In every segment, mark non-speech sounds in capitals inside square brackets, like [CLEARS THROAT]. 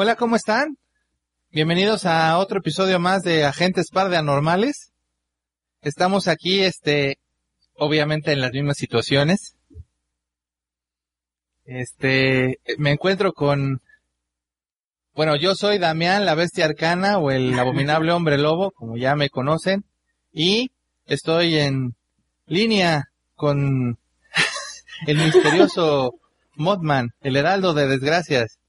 Hola, ¿cómo están? Bienvenidos a otro episodio más de Agentes Par de Anormales. Estamos aquí, este, obviamente en las mismas situaciones. Este, me encuentro con, bueno, yo soy Damián, la bestia arcana o el abominable hombre lobo, como ya me conocen, y estoy en línea con [LAUGHS] el misterioso Modman, el heraldo de desgracias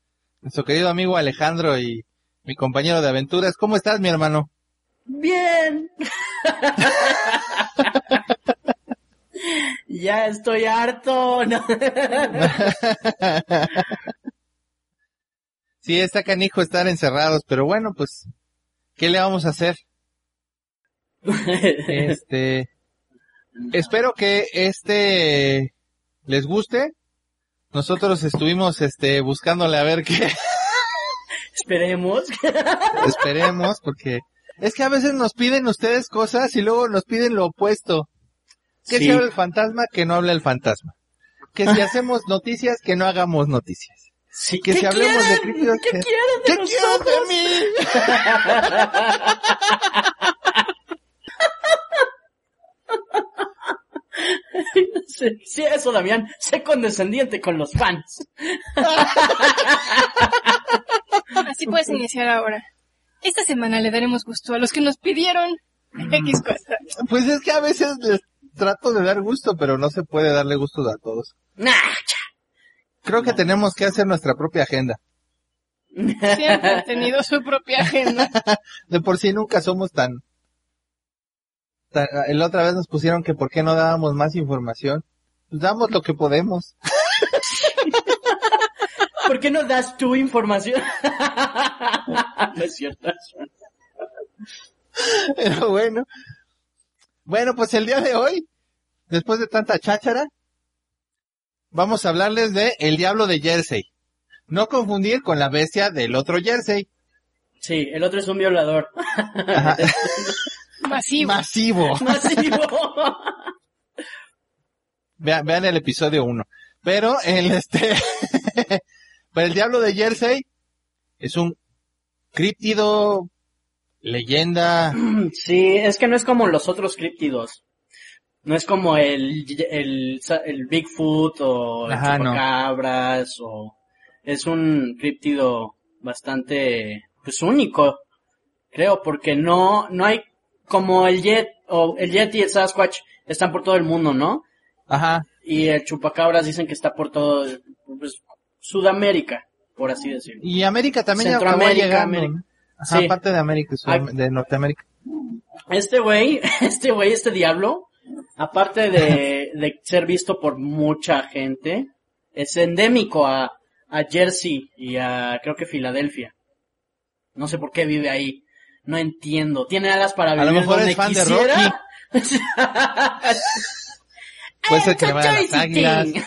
nuestro querido amigo Alejandro y mi compañero de aventuras. ¿Cómo estás, mi hermano? Bien. [LAUGHS] ya estoy harto. [LAUGHS] sí, está canijo estar encerrados, pero bueno, pues, ¿qué le vamos a hacer? [LAUGHS] este, espero que este les guste. Nosotros estuvimos este buscándole a ver qué. Esperemos. [LAUGHS] Esperemos, porque es que a veces nos piden ustedes cosas y luego nos piden lo opuesto. Que si habla el fantasma, que no habla el fantasma. Que si hacemos noticias, que no hagamos noticias. Sí, que si hablemos de críticos, ¿Qué que... quieren de ¿Qué quieren de mí? [LAUGHS] Sí, sí, eso, Damián. Sé condescendiente con los fans. Así puedes iniciar ahora. Esta semana le daremos gusto a los que nos pidieron X cosas. Pues es que a veces les trato de dar gusto, pero no se puede darle gusto a todos. Nah, Creo que tenemos que hacer nuestra propia agenda. Siempre han tenido su propia agenda. [LAUGHS] De por sí nunca somos tan... tan- La otra vez nos pusieron que por qué no dábamos más información. Pues damos lo que podemos. [LAUGHS] ¿Por qué no das tu información? [LAUGHS] no es cierto. Pero bueno. Bueno, pues el día de hoy, después de tanta cháchara, vamos a hablarles de El Diablo de Jersey. No confundir con la bestia del otro Jersey. Sí, el otro es un violador. [LAUGHS] Masivo. Masivo. Masivo. [LAUGHS] Vean, vean el episodio 1. Pero el este, [LAUGHS] pero el Diablo de Jersey es un críptido, leyenda, [CLEARS THROAT] Sí, es que no es como los otros críptidos. No es como el, el, el Bigfoot o el Ajá, no. o es un críptido bastante pues único, creo, porque no no hay como el Jet o el Yeti y el Sasquatch están por todo el mundo, ¿no? ajá, Y el chupacabras dicen que está por todo pues, Sudamérica, por así decirlo. y América también Centroamérica, llegando, América. Sí. aparte de América, Sudam- de Norteamérica. Este güey, [LAUGHS] este güey, este diablo, aparte de, de ser visto por mucha gente, es endémico a, a Jersey y a creo que Filadelfia. No sé por qué vive ahí. No entiendo. Tiene alas para A lo vivir mejor donde es fan de quisiera. [LAUGHS] Puede ser que le vaya a las águilas. [LAUGHS]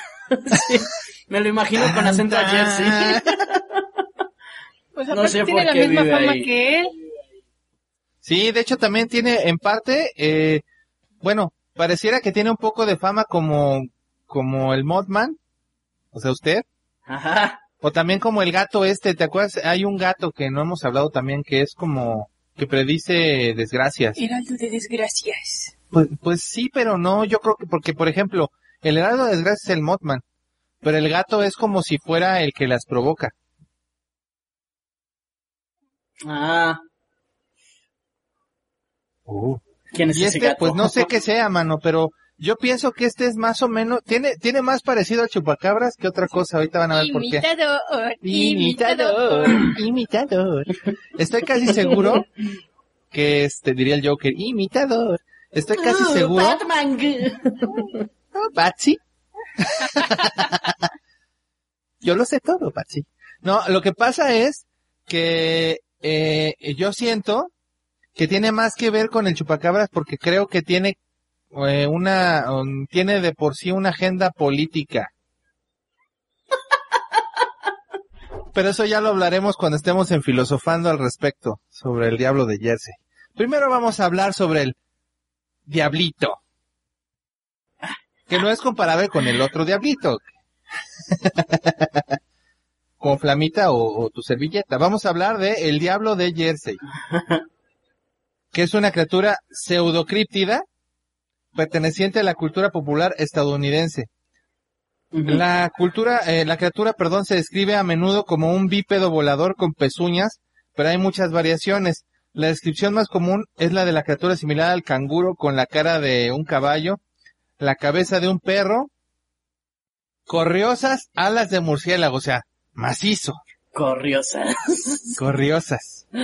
Sí, me lo imagino con acento a Jersey. Pues [LAUGHS] No sé tiene por la qué misma vive fama ahí. que él. Sí, de hecho también tiene en parte, eh, bueno, pareciera que tiene un poco de fama como, como el Mothman, o sea, usted, Ajá. o también como el gato este, ¿te acuerdas? Hay un gato que no hemos hablado también que es como, que predice desgracias. Heraldo de desgracias. Pues, pues sí, pero no, yo creo que porque, por ejemplo, el heraldo de desgracias es el Mothman, pero el gato es como si fuera el que las provoca. Ah, ¿quién es Y ese este, gato? pues no sé qué sea, mano, pero yo pienso que este es más o menos, tiene, tiene más parecido al chupacabras que otra cosa, ahorita van a ver por qué. Imitador, Imitador, imitador. Estoy casi seguro que este diría el Joker, imitador. Estoy casi Ah, seguro. Batman. Oh, Patsy. Yo lo sé todo, Patsy. No, lo que pasa es que eh, yo siento que tiene más que ver con el chupacabras porque creo que tiene una um, tiene de por sí una agenda política. Pero eso ya lo hablaremos cuando estemos en filosofando al respecto sobre el diablo de Jersey. Primero vamos a hablar sobre el diablito. Que no es comparable con el otro diablito. [LAUGHS] Con flamita o, o tu servilleta. Vamos a hablar de el diablo de Jersey. Que es una criatura pseudocríptida perteneciente a la cultura popular estadounidense. La cultura, eh, la criatura, perdón, se describe a menudo como un bípedo volador con pezuñas, pero hay muchas variaciones. La descripción más común es la de la criatura similar al canguro con la cara de un caballo, la cabeza de un perro, corriosas alas de murciélago, o sea, macizo, Corriosas. corriosas. [LAUGHS]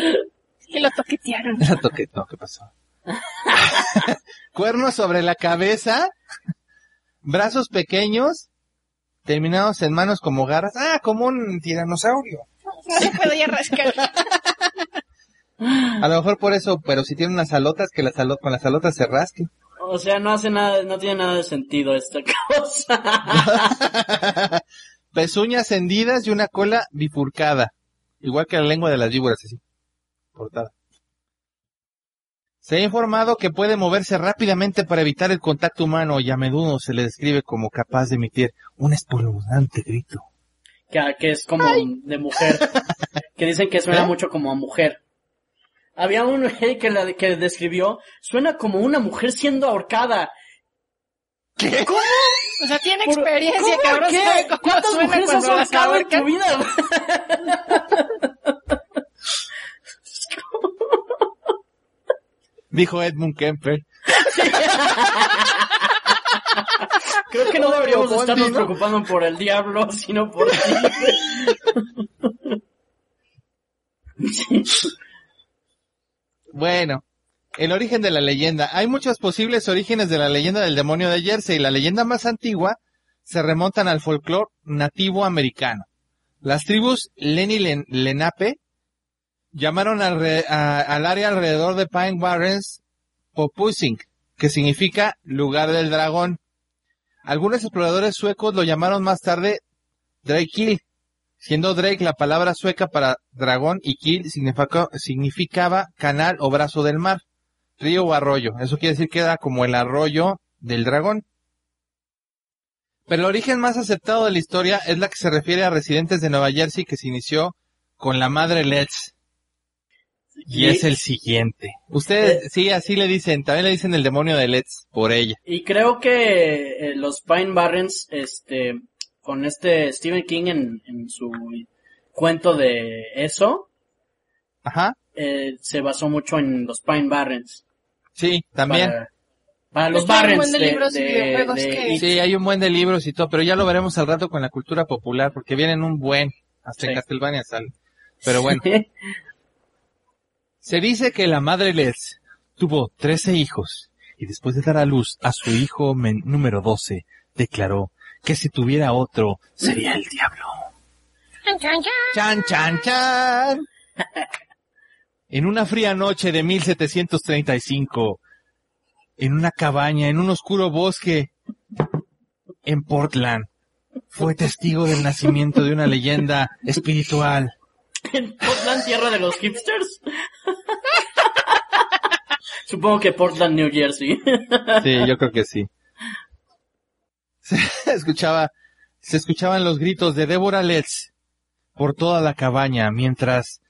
Que lo toquetearon. La toqué, no, ¿qué pasó? [LAUGHS] Cuernos sobre la cabeza, brazos pequeños, terminados en manos como garras. Ah, como un tiranosaurio. No se puede ya rascar. A lo mejor por eso, pero si tiene unas alotas, que las con las alotas se rasque. O sea, no hace nada, no tiene nada de sentido esta [LAUGHS] cosa. [LAUGHS] Pezuñas hendidas y una cola bifurcada. Igual que la lengua de las víboras, así. Cortada. Se ha informado que puede moverse rápidamente para evitar el contacto humano y a menudo se le describe como capaz de emitir un espeluznante grito. que, que es como de mujer. Que dicen que suena ¿Eh? mucho como a mujer. Había un que, la, que describió, suena como una mujer siendo ahorcada. ¿Cómo? O sea, tiene Por- experiencia, ¿Cómo? cabrón. ¿Qué? ¿Cuántas suena mujeres has ahorcado en ahorcan. tu vida? [LAUGHS] Dijo Edmund Kemper. [LAUGHS] Creo que no deberíamos Bondi, estarnos ¿no? preocupando por el diablo, sino por ti. [LAUGHS] Bueno, el origen de la leyenda. Hay muchos posibles orígenes de la leyenda del demonio de Jersey. La leyenda más antigua se remontan al folclore nativo americano. Las tribus Lenni Len- Lenape llamaron alre- a- al área alrededor de Pine Barrens Popusing, que significa lugar del dragón. Algunos exploradores suecos lo llamaron más tarde Drake siendo Drake la palabra sueca para dragón y Kill significa- significaba canal o brazo del mar, río o arroyo. Eso quiere decir que era como el arroyo del dragón. Pero el origen más aceptado de la historia es la que se refiere a residentes de Nueva Jersey que se inició con la madre Letts. Y es el siguiente. Ustedes, sí, así le dicen, también le dicen el demonio de Letts por ella. Y creo que eh, los Pine Barrens, este, con este Stephen King en, en su cuento de eso, Ajá, eh, se basó mucho en los Pine Barrens. sí, también. Para, para los Barrens buen de y- Sí, hay un buen de libros y todo, pero ya lo veremos al rato con la cultura popular, porque vienen un buen, hasta en. Castlevania sale. Pero bueno, [LAUGHS] se dice que la madre Les tuvo 13 hijos, y después de dar a luz a su hijo número 12, declaró que si tuviera otro, sería el diablo. Chan, chan, chan. Chan, chan, chan. En una fría noche de 1735, en una cabaña, en un oscuro bosque, en Portland, fue testigo del nacimiento de una leyenda espiritual. [LAUGHS] en Portland, tierra de los hipsters. [LAUGHS] Supongo que Portland, New Jersey. [LAUGHS] Sí, yo creo que sí. Se escuchaba, se escuchaban los gritos de Deborah Letts por toda la cabaña mientras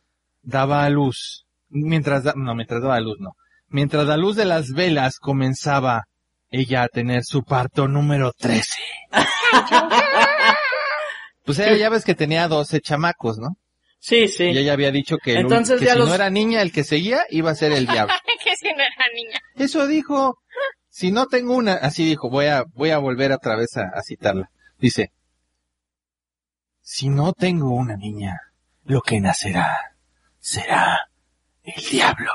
daba a luz mientras, da- no, mientras daba luz, no. Mientras la luz de las velas comenzaba ella a tener su parto número 13. Pues ella ya ves que tenía 12 chamacos, ¿no? Sí, sí. Y ella había dicho que, el Entonces que ya si los- no era niña, el que seguía iba a ser el diablo. [LAUGHS] que si no era niña. Eso dijo. Si no tengo una, así dijo, voy a, voy a volver otra vez a, a citarla. Dice, si no tengo una niña, lo que nacerá será el diablo.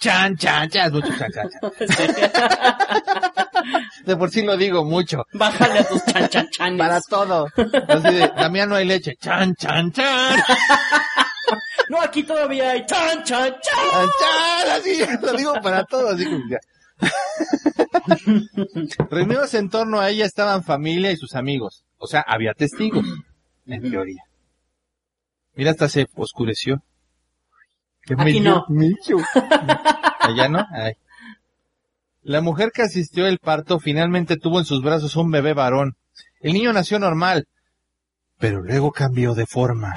Chan, chan, chan, es mucho chan, chan, chan. [LAUGHS] De por sí lo digo mucho. Bájale a tus chanchachanes. Para todo. Así de, Damián no hay leche. Chan, chan, chan. [LAUGHS] No, aquí todavía hay chan, chan, chan. Chan, chan, así, lo digo para todo, así como ya. [LAUGHS] Reunidos en torno a ella estaban familia y sus amigos. O sea, había testigos, en teoría. Mira, hasta se oscureció. Qué Aquí medio- no. [LAUGHS] Allá no. Ay. La mujer que asistió al parto finalmente tuvo en sus brazos un bebé varón. El niño nació normal, pero luego cambió de forma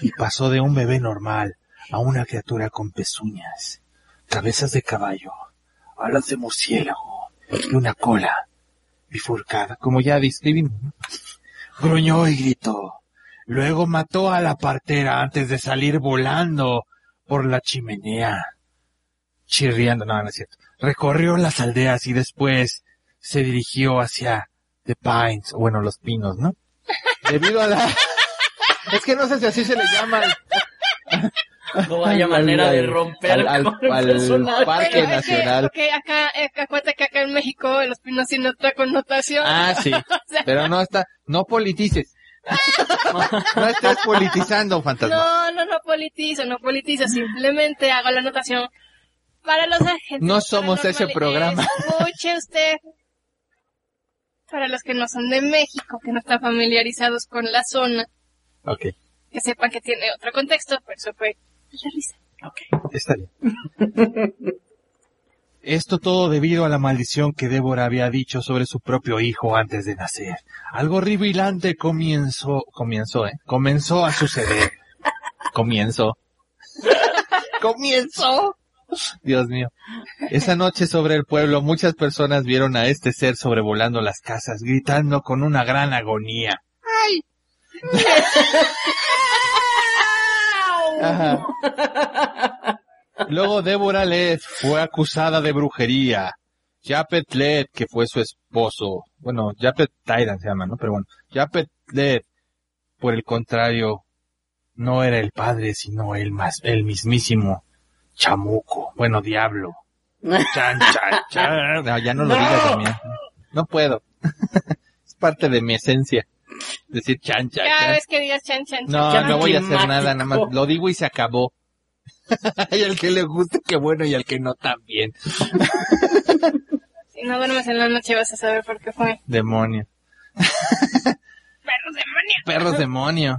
y pasó de un bebé normal a una criatura con pezuñas, cabezas de caballo, alas de murciélago y una cola bifurcada, como ya describimos. Gruñó y gritó. Luego mató a la partera antes de salir volando por la chimenea. Chirriando, no, no es cierto. Recorrió las aldeas y después se dirigió hacia The Pines, o bueno, los pinos, ¿no? Debido a la... Es que no sé si así se le llama No vaya manera de romper al-. Parque Pero es que- Nacional. porque acá, eh, acuérdate que acá en México los pinos tienen otra connotación. Ah, sí. [LAUGHS] Pero no está, no politices. [LAUGHS] No estés politizando, fantasma. No, no, no politizo, no politizo, simplemente hago la anotación para los agentes. No somos ese programa. Escuche usted. Para los que no son de México, que no están familiarizados con la zona, Ok, que sepan que tiene otro contexto, por eso fue la risa. Ok. está bien. [LAUGHS] Esto todo debido a la maldición que Débora había dicho sobre su propio hijo antes de nacer. Algo horripilante comenzó, comenzó, eh, comenzó a suceder. Comienzo. [LAUGHS] Comienzo. Dios mío. Esa noche sobre el pueblo muchas personas vieron a este ser sobrevolando las casas, gritando con una gran agonía. ¡Ay! [LAUGHS] Ajá. [LAUGHS] Luego Débora Led fue acusada de brujería. Japet Led, que fue su esposo, bueno, Japet Tyrant se llama, ¿no? Pero bueno, Japet Led, por el contrario, no era el padre, sino el más, el mismísimo chamuco, bueno, diablo. Chan, chan, chan. No, ya no lo No. digas también. No puedo. [LAUGHS] es parte de mi esencia. Decir chan, chan, Cada chan. vez que digas chan, chan, chan. No, no voy a hacer nada, nada más lo digo y se acabó. [LAUGHS] y al que le guste, qué bueno, y al que no, también. Si no duermes en la noche vas a saber por qué fue. Demonio. Perros demonio. Perros demonio.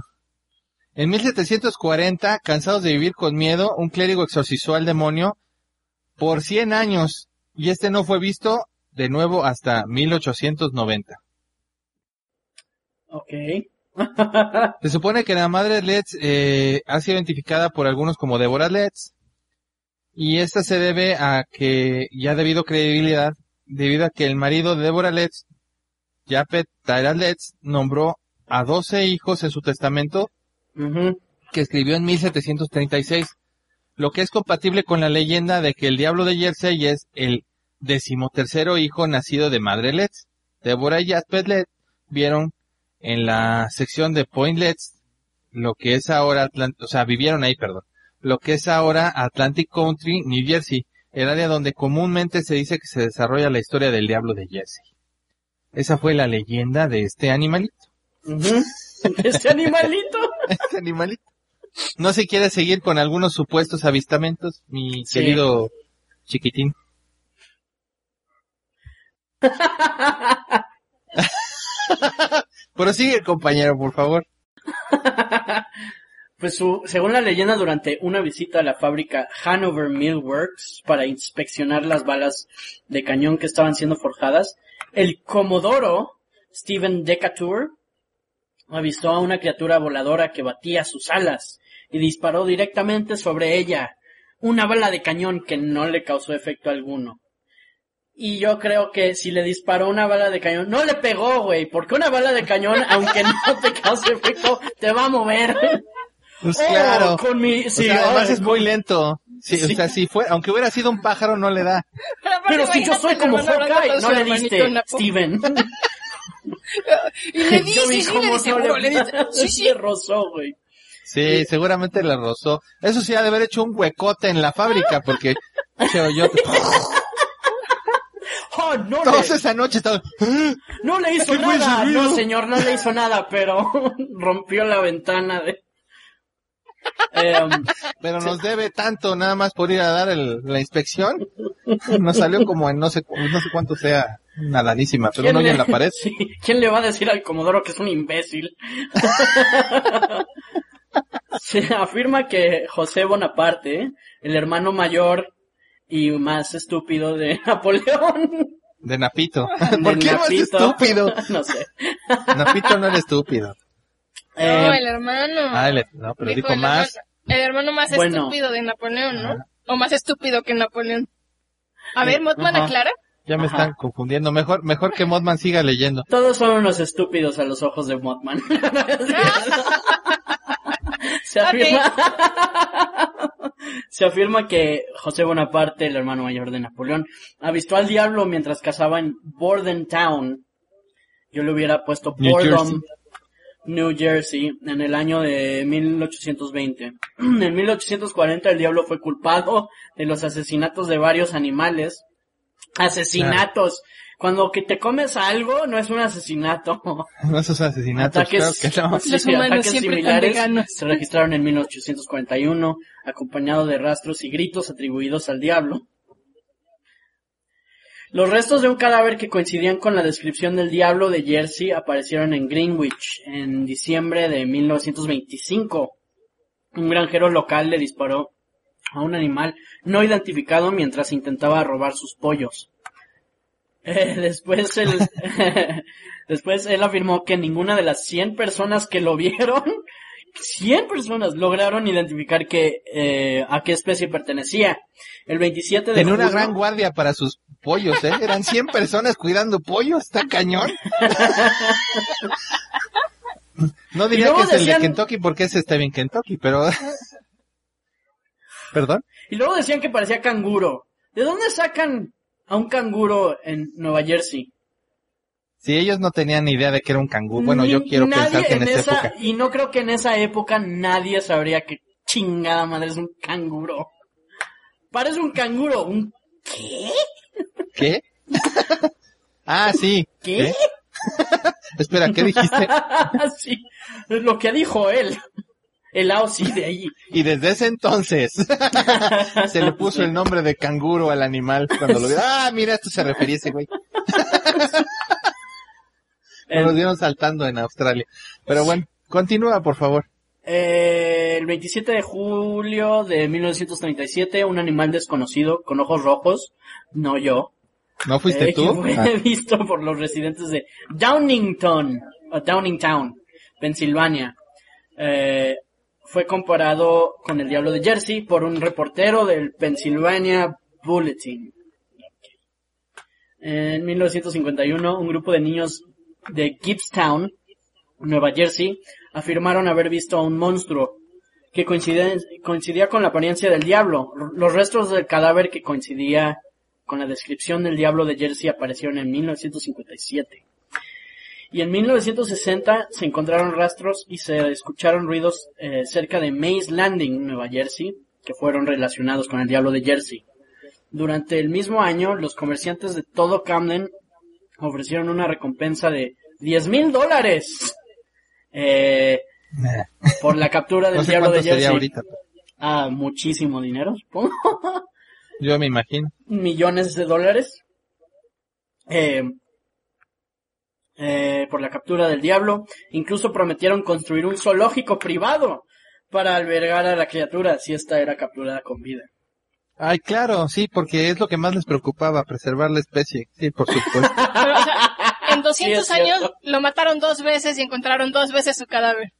En 1740, cansados de vivir con miedo, un clérigo exorcizó al demonio por 100 años, y este no fue visto de nuevo hasta 1890. Ok. [LAUGHS] Se supone que la madre Letts eh, ha sido identificada por algunos como Deborah Letts y esta se debe a que ya ha debido credibilidad debido a que el marido de Deborah Letts, Japet Tyrell Letts, nombró a 12 hijos en su testamento que escribió en 1736, lo que es compatible con la leyenda de que el diablo de Jersey es el decimotercero hijo nacido de madre Letts. Deborah y Jasper Letts vieron en la sección de Point Letts lo que es ahora, Atlant- o sea, vivieron ahí, perdón, lo que es ahora Atlantic Country, New Jersey, el área donde comúnmente se dice que se desarrolla la historia del diablo de Jersey. Esa fue la leyenda de este animalito. [LAUGHS] Este animalito. [LAUGHS] este animalito. No se quiere seguir con algunos supuestos avistamientos, mi Sí. querido chiquitín. [LAUGHS] Pero sigue, compañero, por favor. [LAUGHS] Pues su- según la leyenda, durante una visita a la fábrica Hanover Mill Works para inspeccionar las balas de cañón que estaban siendo forjadas, el comodoro Stephen Decatur avistó a una criatura voladora que batía sus alas y disparó directamente sobre ella, una bala de cañón que no le causó efecto alguno. Y yo creo que si le disparó una bala de cañón, no le pegó, güey, porque una bala de cañón, [LAUGHS] aunque no te cause efecto, te va a mover. Pues Oh, claro. con mi, O sí, sea, además oh, es muy lento. Sí, Sí. O sea, si fue, aunque hubiera sido un pájaro, no le da. Pero si yo soy como Hawkeye, no le diste, Steven. [LAUGHS] Y le di, [LAUGHS] yo vi sí, le cómo di no le, le. Sí, sí. le rozó, güey. Sí, seguramente le rozó. Eso sí ha de haber hecho un huecote en la fábrica, porque se oyó. Oh, no Todos le, esa noche estaban, no le hizo ¿Qué fue ese nada. No, señor, no le hizo nada, pero [LAUGHS] rompió la ventana de... Em, pero nos debe tanto nada más por ir a dar el- la inspección. Nos salió como en no sé, no sé cuánto sea, una lanísima, pero un hoyo en la pared. [LAUGHS] Sí, ¿Quién le va a decir al Comodoro que es un imbécil? [LAUGHS] Se afirma que José Bonaparte, el hermano mayor y más estúpido de [LAUGHS] Napoleón. De Napito. [LAUGHS] de ¿Por qué más Napito. estúpido? [LAUGHS] no sé. Napito no era estúpido. No, Eh, el hermano. Ah, el- no, pero Dijo dijo el más. hermano- el hermano más Bueno. estúpido de Napoleón, ¿no? Ajá. O más estúpido que Napoleón. A ver, Motman Ajá. aclara. Ya me Ajá. están confundiendo. Mejor, mejor que Modman siga leyendo. todos son unos estúpidos a los ojos de Mothman. Se afirma, [LAUGHS] se afirma que José Bonaparte, el hermano mayor de Napoleón, avistó al diablo mientras cazaba en Bordentown. Yo le hubiera puesto New Bordom, Jersey. New Jersey, en el año de 1820. [CLEARS THROAT] En 1840 el diablo fue culpado de los asesinatos de varios animales. Asesinatos. Cuando que te comes algo no es un asesinato. [LAUGHS] No esos asesinatos, Ataques, creo que no. [LAUGHS] sí, Los humanos ataques siempre similares se registraron en 1841, acompañado de rastros y gritos atribuidos al diablo. Los restos de un cadáver que coincidían con la descripción del diablo de Jersey aparecieron en Greenwich en diciembre de 1925. Un granjero local le disparó a un animal no identificado mientras intentaba robar sus pollos. Eh, [LAUGHS] después él, [LAUGHS] después él afirmó que ninguna de las 100 personas que lo vieron, 100 personas lograron identificar que, eh, a qué especie pertenecía. El 27 de Tenía una gran guardia para sus pollos, ¿eh? Eran 100 personas cuidando pollos, está cañón. No diría que es el de Kentucky porque ese está bien Kentucky, pero... [LAUGHS] ¿Perdón? Y luego decían que parecía canguro. ¿De dónde sacan a un canguro en Nueva Jersey? Si ellos no tenían ni idea de que era un cangú, bueno, Ni- yo quiero nadie pensar que en, esa, época... Y no creo que en esa época nadie sabría que chingada madre es un canguro. Parece un canguro. ¿Un qué? ¿Qué? [LAUGHS] ah, sí. ¿Qué? [LAUGHS] Espera, ¿qué dijiste? [LAUGHS] sí, lo que dijo él. El Aussie de ahí. Y desde ese entonces [LAUGHS] se le puso el nombre de canguro al animal cuando lo vio. Ah, mira, esto se refería a ese güey. [LAUGHS] Nos vieron saltando en Australia. Pero bueno, continúa, por favor. Eh, el 27 de julio de 1937, un animal desconocido con ojos rojos, no yo, ¿No fuiste eh, tú? fue Ah, [LAUGHS] visto por los residentes de Downington, o Downingtown, Pensilvania. Eh, fue comparado con el diablo de Jersey por un reportero del Pennsylvania Bulletin. En 1951, un grupo de niños de Gibbstown, Nueva Jersey, afirmaron haber visto a un monstruo que coincide- coincidía con la apariencia del diablo. Los restos del cadáver que coincidía con la descripción del diablo de Jersey aparecieron en 1957. Y en 1960 se encontraron rastros y se escucharon ruidos eh, cerca de Mays Landing, Nueva Jersey, que fueron relacionados con el diablo de Jersey. Durante el mismo año, los comerciantes de todo Camden ofrecieron una recompensa de 10 mil dólares eh, por la captura del No sé diablo de Jersey. ahorita. Ah, muchísimo dinero, supongo. Yo me imagino. millones de dólares eh, eh, por la captura del diablo. Incluso prometieron construir un zoológico privado para albergar a la criatura si esta era capturada con vida. Ay, claro, sí, porque es lo que más les preocupaba, preservar la especie. Sí, por supuesto. [LAUGHS] Pero, o sea, en 200 Sí, años lo mataron dos veces y encontraron dos veces su cadáver.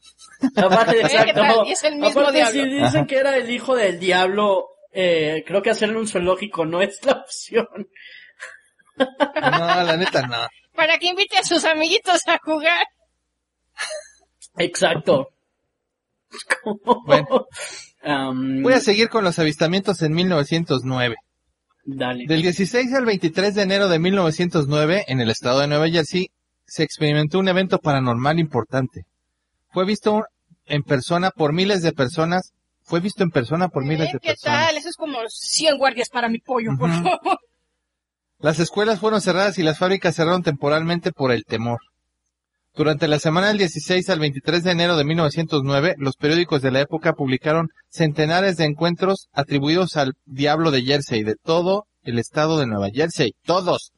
[LAUGHS] Aparte, ¿qué exacto. Y es el mismo Aparte, diablo. si dicen Ajá. que era el hijo del diablo, eh, creo que hacerle un zoológico no es la opción. No, la neta no. Para que invite a sus amiguitos a jugar. Exacto. Bueno. Voy a seguir con los avistamientos en 1909. Dale. Del 16 al 23 de enero de 1909, en el estado de Nueva Jersey, se experimentó un evento paranormal importante. Fue visto en persona por miles de personas. Fue visto en persona por miles de ¿Qué personas. tal? Eso es como 100 guardias para mi pollo, por favor. Las escuelas fueron cerradas y las fábricas cerraron temporalmente por el temor. Durante la semana del 16 al 23 de enero de 1909, los periódicos de la época publicaron centenares de encuentros atribuidos al diablo de Jersey de todo el estado de Nueva Jersey. Todos.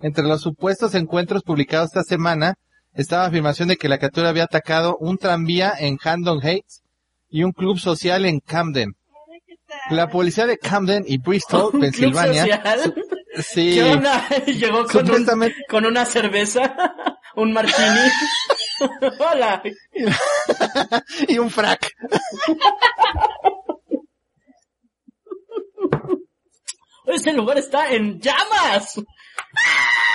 Entre los supuestos encuentros publicados esta semana estaba afirmación de que la criatura había atacado un tranvía en Hampton Heights y un club social en Camden. La policía de Camden y Bristol, [LAUGHS] ¿Un club Pensilvania? Sí, ¿Qué onda? [LAUGHS] Llegó con, un, con una cerveza, [LAUGHS] un martini. [LAUGHS] Hola. y un frac. Ese lugar está en llamas.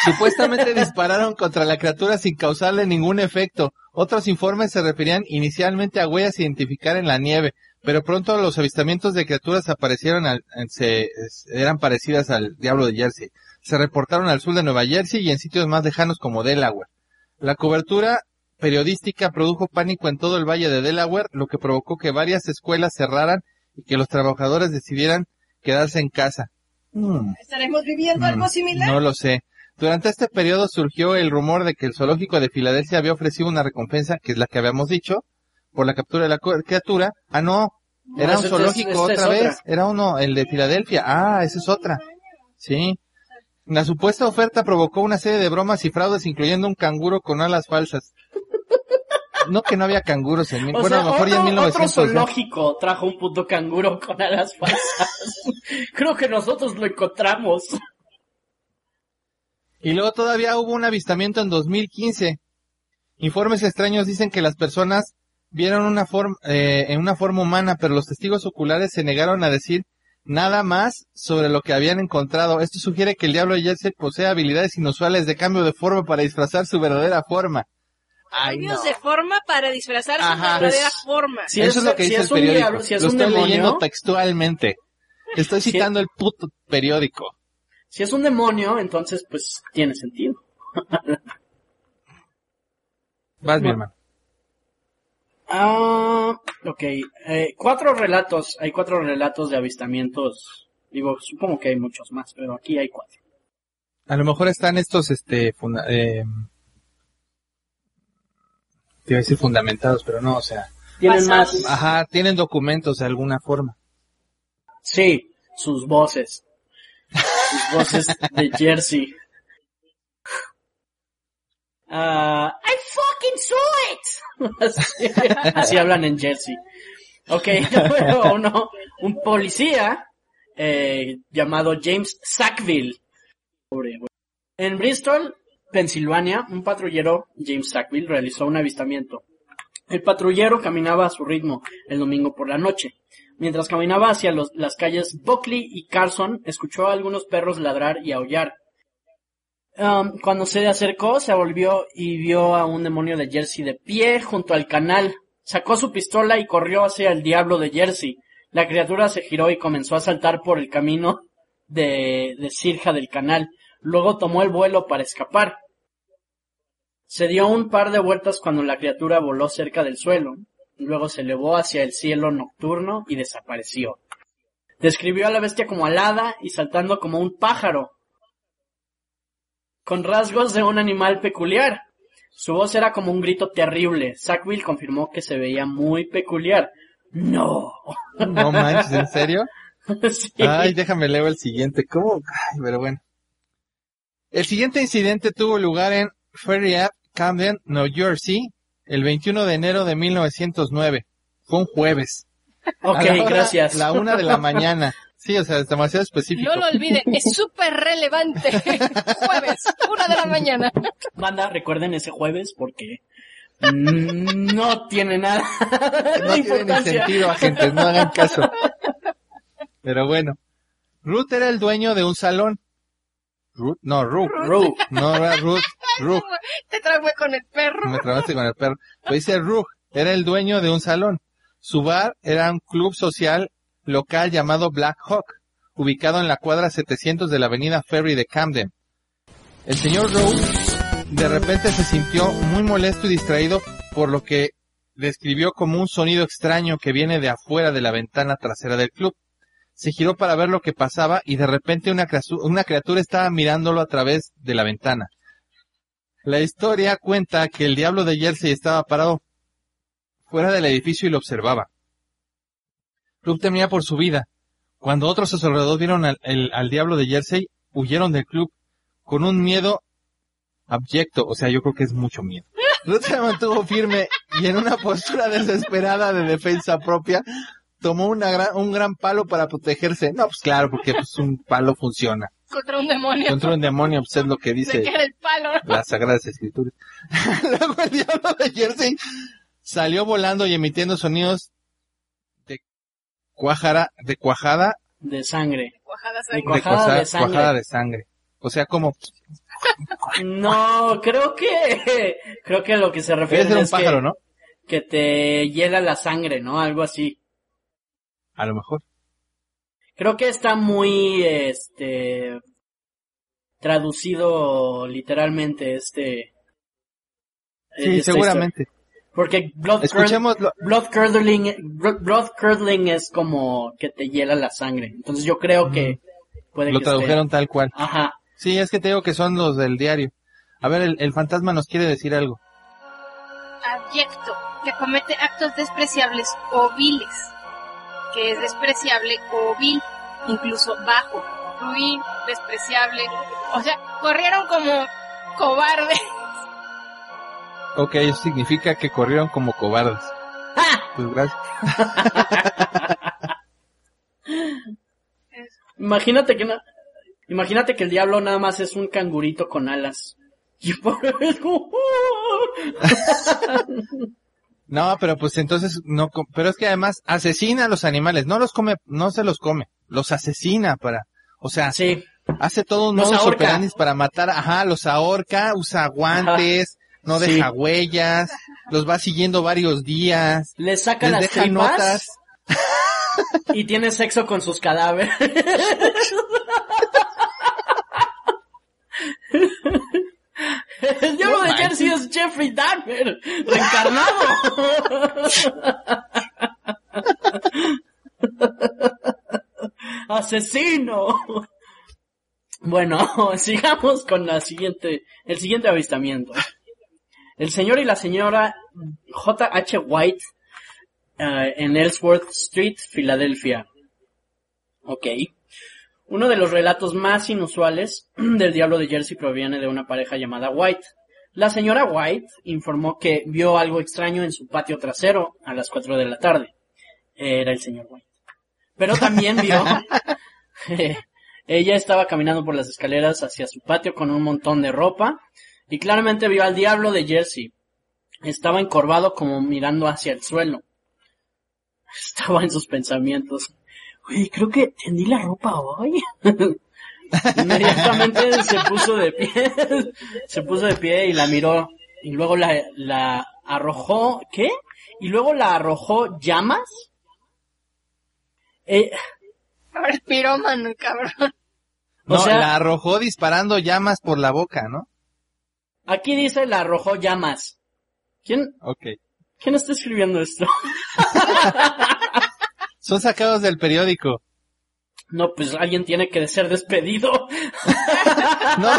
Supuestamente dispararon contra la criatura sin causarle ningún efecto. Otros informes se referían inicialmente a huellas identificar en la nieve, pero pronto los avistamientos de criaturas aparecieron al, se, eran parecidas al diablo de Jersey. Se reportaron al sur de Nueva Jersey y en sitios más lejanos como Delaware. La cobertura periodística produjo pánico en todo el valle de Delaware, lo que provocó que varias escuelas cerraran y que los trabajadores decidieran quedarse en casa. Mm. ¿Estaremos viviendo algo Mm, similar? No lo sé. Durante este periodo surgió el rumor de que el zoológico de Filadelfia había ofrecido una recompensa, que es la que habíamos dicho, por la captura de la criatura. Ah, no. Era No, un zoológico otra vez. otra. Era uno, el de Filadelfia. Ah, esa es otra. Sí. La supuesta oferta provocó una serie de bromas y fraudes, incluyendo un canguro con alas falsas. No que no había canguros en... mil- [LAUGHS] O bueno, sea, a lo mejor ya en otro, otro 1900. ¿no? zoológico trajo un puto canguro con alas falsas. [LAUGHS] Creo que nosotros lo encontramos. Y luego todavía hubo un avistamiento en 2015. Informes extraños dicen que las personas vieron una forma, eh, en una forma humana, pero los testigos oculares se negaron a decir nada más sobre lo que habían encontrado. Esto sugiere que el diablo de Jersey posee habilidades inusuales de cambio de forma para disfrazar su verdadera forma. Cambios no. de forma para disfrazar Ajá. su verdadera Pues, forma. Si Eso es lo que si dice es el un periódico. diablo, si es lo un estoy demonio, leyendo textualmente. Estoy Si- citando el puto periódico. si es un demonio, entonces pues tiene sentido. Vas, mi hermano. Ah, ok. Eh, cuatro relatos, hay cuatro relatos de avistamientos. Digo, supongo que hay muchos más, pero aquí hay cuatro. A lo mejor están estos, este, funda- eh, te iba a decir fundamentados, pero no, o sea, ¿Tienen más? ajá, tienen documentos de alguna forma. Sí, sus voces. Sus voces de [LAUGHS] Jersey. Ah, I fucking saw it. [LAUGHS] Así, así hablan en Jersey. Ok, [LAUGHS] número uno. Un policía eh, llamado James Sackville. Pobre. En Bristol, Pensilvania, un patrullero, James Sackville, realizó un avistamiento. El patrullero caminaba a su ritmo el domingo por la noche. Mientras caminaba hacia los- las calles Buckley y Carson, escuchó a algunos perros ladrar y aullar. Um, cuando se acercó, se volvió y vio a un demonio de Jersey de pie junto al canal. Sacó su pistola y corrió hacia el diablo de Jersey. La criatura se giró y comenzó a saltar por el camino de, de Sirja del canal. Luego tomó el vuelo para escapar. Se dio un par de vueltas cuando la criatura voló cerca del suelo. Luego se elevó hacia el cielo nocturno y desapareció. Describió a la bestia como alada y saltando como un pájaro, con rasgos de un animal peculiar. Su voz era como un grito terrible. Sackville confirmó que se veía muy peculiar. No. No manches, ¿en serio? [LAUGHS] Sí. Ay, déjame leer el siguiente. ¿Cómo? Ay, pero bueno. El siguiente incidente tuvo lugar en Ferry Ave, Camden, New Jersey, el 21 de enero de 1909. Fue un jueves. ok, A la hora- gracias. La una de la mañana. Sí, o sea, es demasiado específico. No lo olviden, es súper relevante. [LAUGHS] Jueves, una de la mañana. Banda, recuerden ese jueves porque mm, no tiene nada No tiene ni sentido, agentes, no hagan caso. Pero bueno, Ruth era el dueño de un salón. Ruth, no, Ruth. Ru. No era Ruth, [LAUGHS] Ruth. Te traumé con el perro. Me trabaste con el perro. Pues dice Rug, era el dueño de un salón. Su bar era un club social local llamado Black Hawk, ubicado en la cuadra 700 de la avenida Ferry de Camden. El señor Rose de repente se sintió muy molesto y distraído por lo que describió como un sonido extraño que viene de afuera de la ventana trasera del club. Se giró para ver lo que pasaba y de repente una, una criatura estaba mirándolo a través de la ventana. La historia cuenta que el diablo de Jersey estaba parado fuera del edificio y lo observaba. Club temía por su vida. Cuando otros a su alrededor vieron al, el- al diablo de Jersey, huyeron del club con un miedo abyecto, o sea, yo creo que es mucho miedo. Ruth se mantuvo firme y en una postura desesperada de defensa propia, tomó una gran, un gran palo para protegerse. No, pues claro, porque pues, un palo funciona. Contra un demonio. Contra un demonio, pues es lo que dice el palo. las sagradas escrituras. [LAUGHS] Luego el diablo de Jersey salió volando y emitiendo sonidos cuajara, de cuajada, De sangre. Cuajada De sangre. de, Cuajada cuaja- de sangre. cuajada de sangre. O sea, como, No, creo que, creo que lo que se refiere ser un es pájaro, que, ¿no? que te hiela la sangre, ¿no? Algo así. A lo mejor. Creo que está muy, este, traducido literalmente este. Sí, esta seguramente. historia. Porque blood, curdling, blood curdling es como que te hiela la sangre. Entonces yo creo que puede lo que esté- tradujeron tal cual. Ajá. Sí, es que te digo que son los del diario. A ver, el, el fantasma nos quiere decir algo. Abyecto, que comete actos despreciables o viles. Que es despreciable o vil, incluso bajo, ruin, despreciable. O sea, corrieron como cobardes. Ok, eso significa que corrieron como cobardes. ¡Ah! Pues gracias. [LAUGHS] Imagínate que na- imagínate que el diablo nada más es un cangurito con alas. [LAUGHS] Y por como- No, pero pues entonces no, pero es que además asesina a los animales, no los come, no se los come, los asesina para, o sea, Sí, hace todo un Los modus operandi para matar, ajá, los ahorca, usa guantes, no Sí. deja huellas, los va siguiendo varios días, le saca les las deja tripas notas. [LAUGHS] y tiene sexo con sus cadáveres. El diablo No de. Jersey es Jeffrey Dahmer, reencarnado. [LAUGHS] Asesino. Bueno, [LAUGHS] sigamos con la siguiente, el siguiente avistamiento. El señor y la señora J.H. White eh, en Ellsworth Street, Filadelfia. Ok. Uno de los relatos más inusuales [CLEARS THROAT] del Diablo de Jersey proviene de una pareja llamada White. La señora White informó que vio algo extraño en su patio trasero a las 4 de la tarde. Era el señor White. Pero también vio... [LAUGHS] Ella estaba caminando por las escaleras hacia su patio con un montón de ropa y claramente vio al Diablo de Jersey. Estaba encorvado como mirando hacia el suelo. [LAUGHS] Estaba en sus pensamientos. Güey, creo que tendí la ropa hoy. [LAUGHS] Inmediatamente se puso de pie, [LAUGHS] se puso de pie y la miró y luego la, la arrojó, ¿qué? Y luego la arrojó llamas. Eh, pirómano, cabrón. O No, sea- la arrojó disparando llamas por la boca, ¿no? Aquí dice la arrojó llamas. ¿Quién, Ok. quién está escribiendo esto? [LAUGHS] Son sacados del periódico. No, pues alguien tiene que ser despedido. [LAUGHS] No,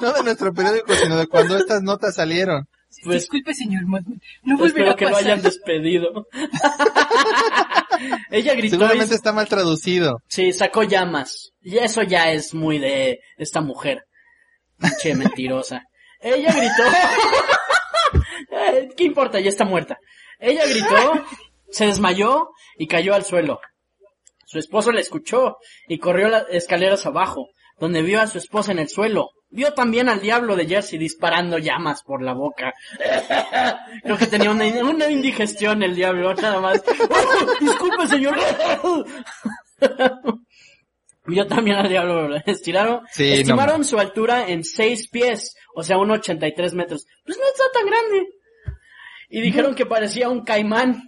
no de nuestro periódico, sino de cuando estas notas salieron. Pues Disculpe, señor. No volverá espero a que lo pasar. hayan despedido. [LAUGHS] Ella gritó y Seguramente está mal traducido. Sí, sacó llamas. Y eso ya es muy de esta mujer. Pinche mentirosa. Ella gritó. [LAUGHS] ¿Qué importa? Ya está muerta. Ella gritó, se desmayó y cayó al suelo. Su esposo la escuchó y corrió las escaleras abajo, donde vio a su esposa en el suelo. Vio también al diablo de Jersey disparando llamas por la boca. [LAUGHS] Creo que tenía una, una indigestión el diablo, nada más. [LAUGHS] disculpe, señor. [LAUGHS] Yo también al diablo lo [LAUGHS] estiraron. Sí, estimaron su altura en 6 pies, o sea, 1,83 metros. Pues no está tan grande. Y dijeron que parecía un caimán.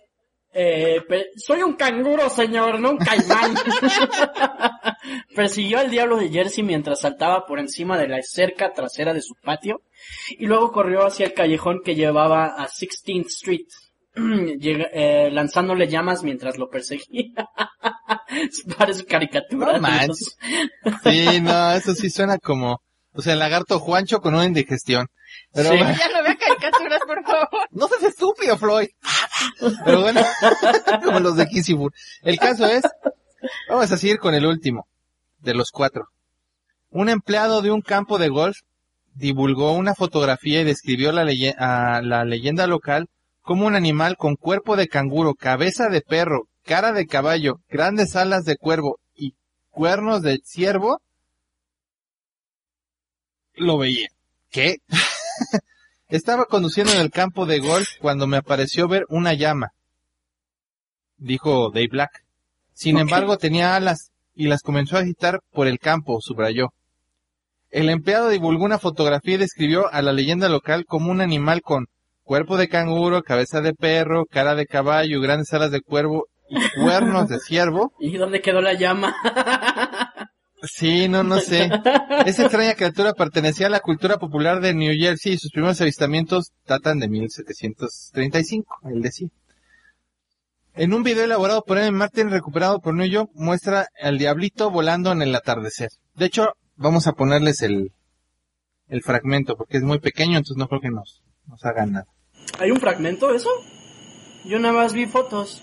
Eh, soy un canguro, señor, no un caimán. [LAUGHS] Persiguió al diablo de Jersey mientras saltaba por encima de la cerca trasera de su patio y luego corrió hacia el callejón que llevaba a 16th Street, [CLEARS THROAT] eh, lanzándole llamas mientras lo perseguía. [LAUGHS] Parece caricatura. No manches. Sí, no, eso sí suena como, o sea, el lagarto Juancho con una indigestión. Pero Sí. bueno, Ya no vea caricaturas, por favor. no seas estúpido, Floyd. Pero bueno, [LAUGHS] como los de Kissibur. El caso es, vamos a seguir con el último de los cuatro. Un empleado de un campo de golf divulgó una fotografía y describió la, leye- a la leyenda local como un animal con cuerpo de canguro, cabeza de perro, cara de caballo, grandes alas de cuervo y cuernos de ciervo. Lo veía. ¿Qué? [LAUGHS] Estaba conduciendo en el campo de golf cuando me apareció ver una llama, dijo Dave Black. Sin embargo, tenía alas y las comenzó a agitar por el campo, subrayó. El empleado divulgó una fotografía y describió a la leyenda local como un animal con cuerpo de canguro, cabeza de perro, cara de caballo, grandes alas de cuervo y cuernos de ciervo. ¿Y dónde quedó la llama? Sí, no, no sé. Esa extraña criatura pertenecía a la cultura popular de New Jersey y sus primeros avistamientos datan de 1735, él decía. En un video elaborado por M. Martin recuperado por New York muestra al diablito volando en el atardecer. De hecho, vamos a ponerles el, el fragmento porque es muy pequeño, entonces no creo que nos, nos hagan nada. ¿Hay un fragmento eso? Yo nada más vi fotos.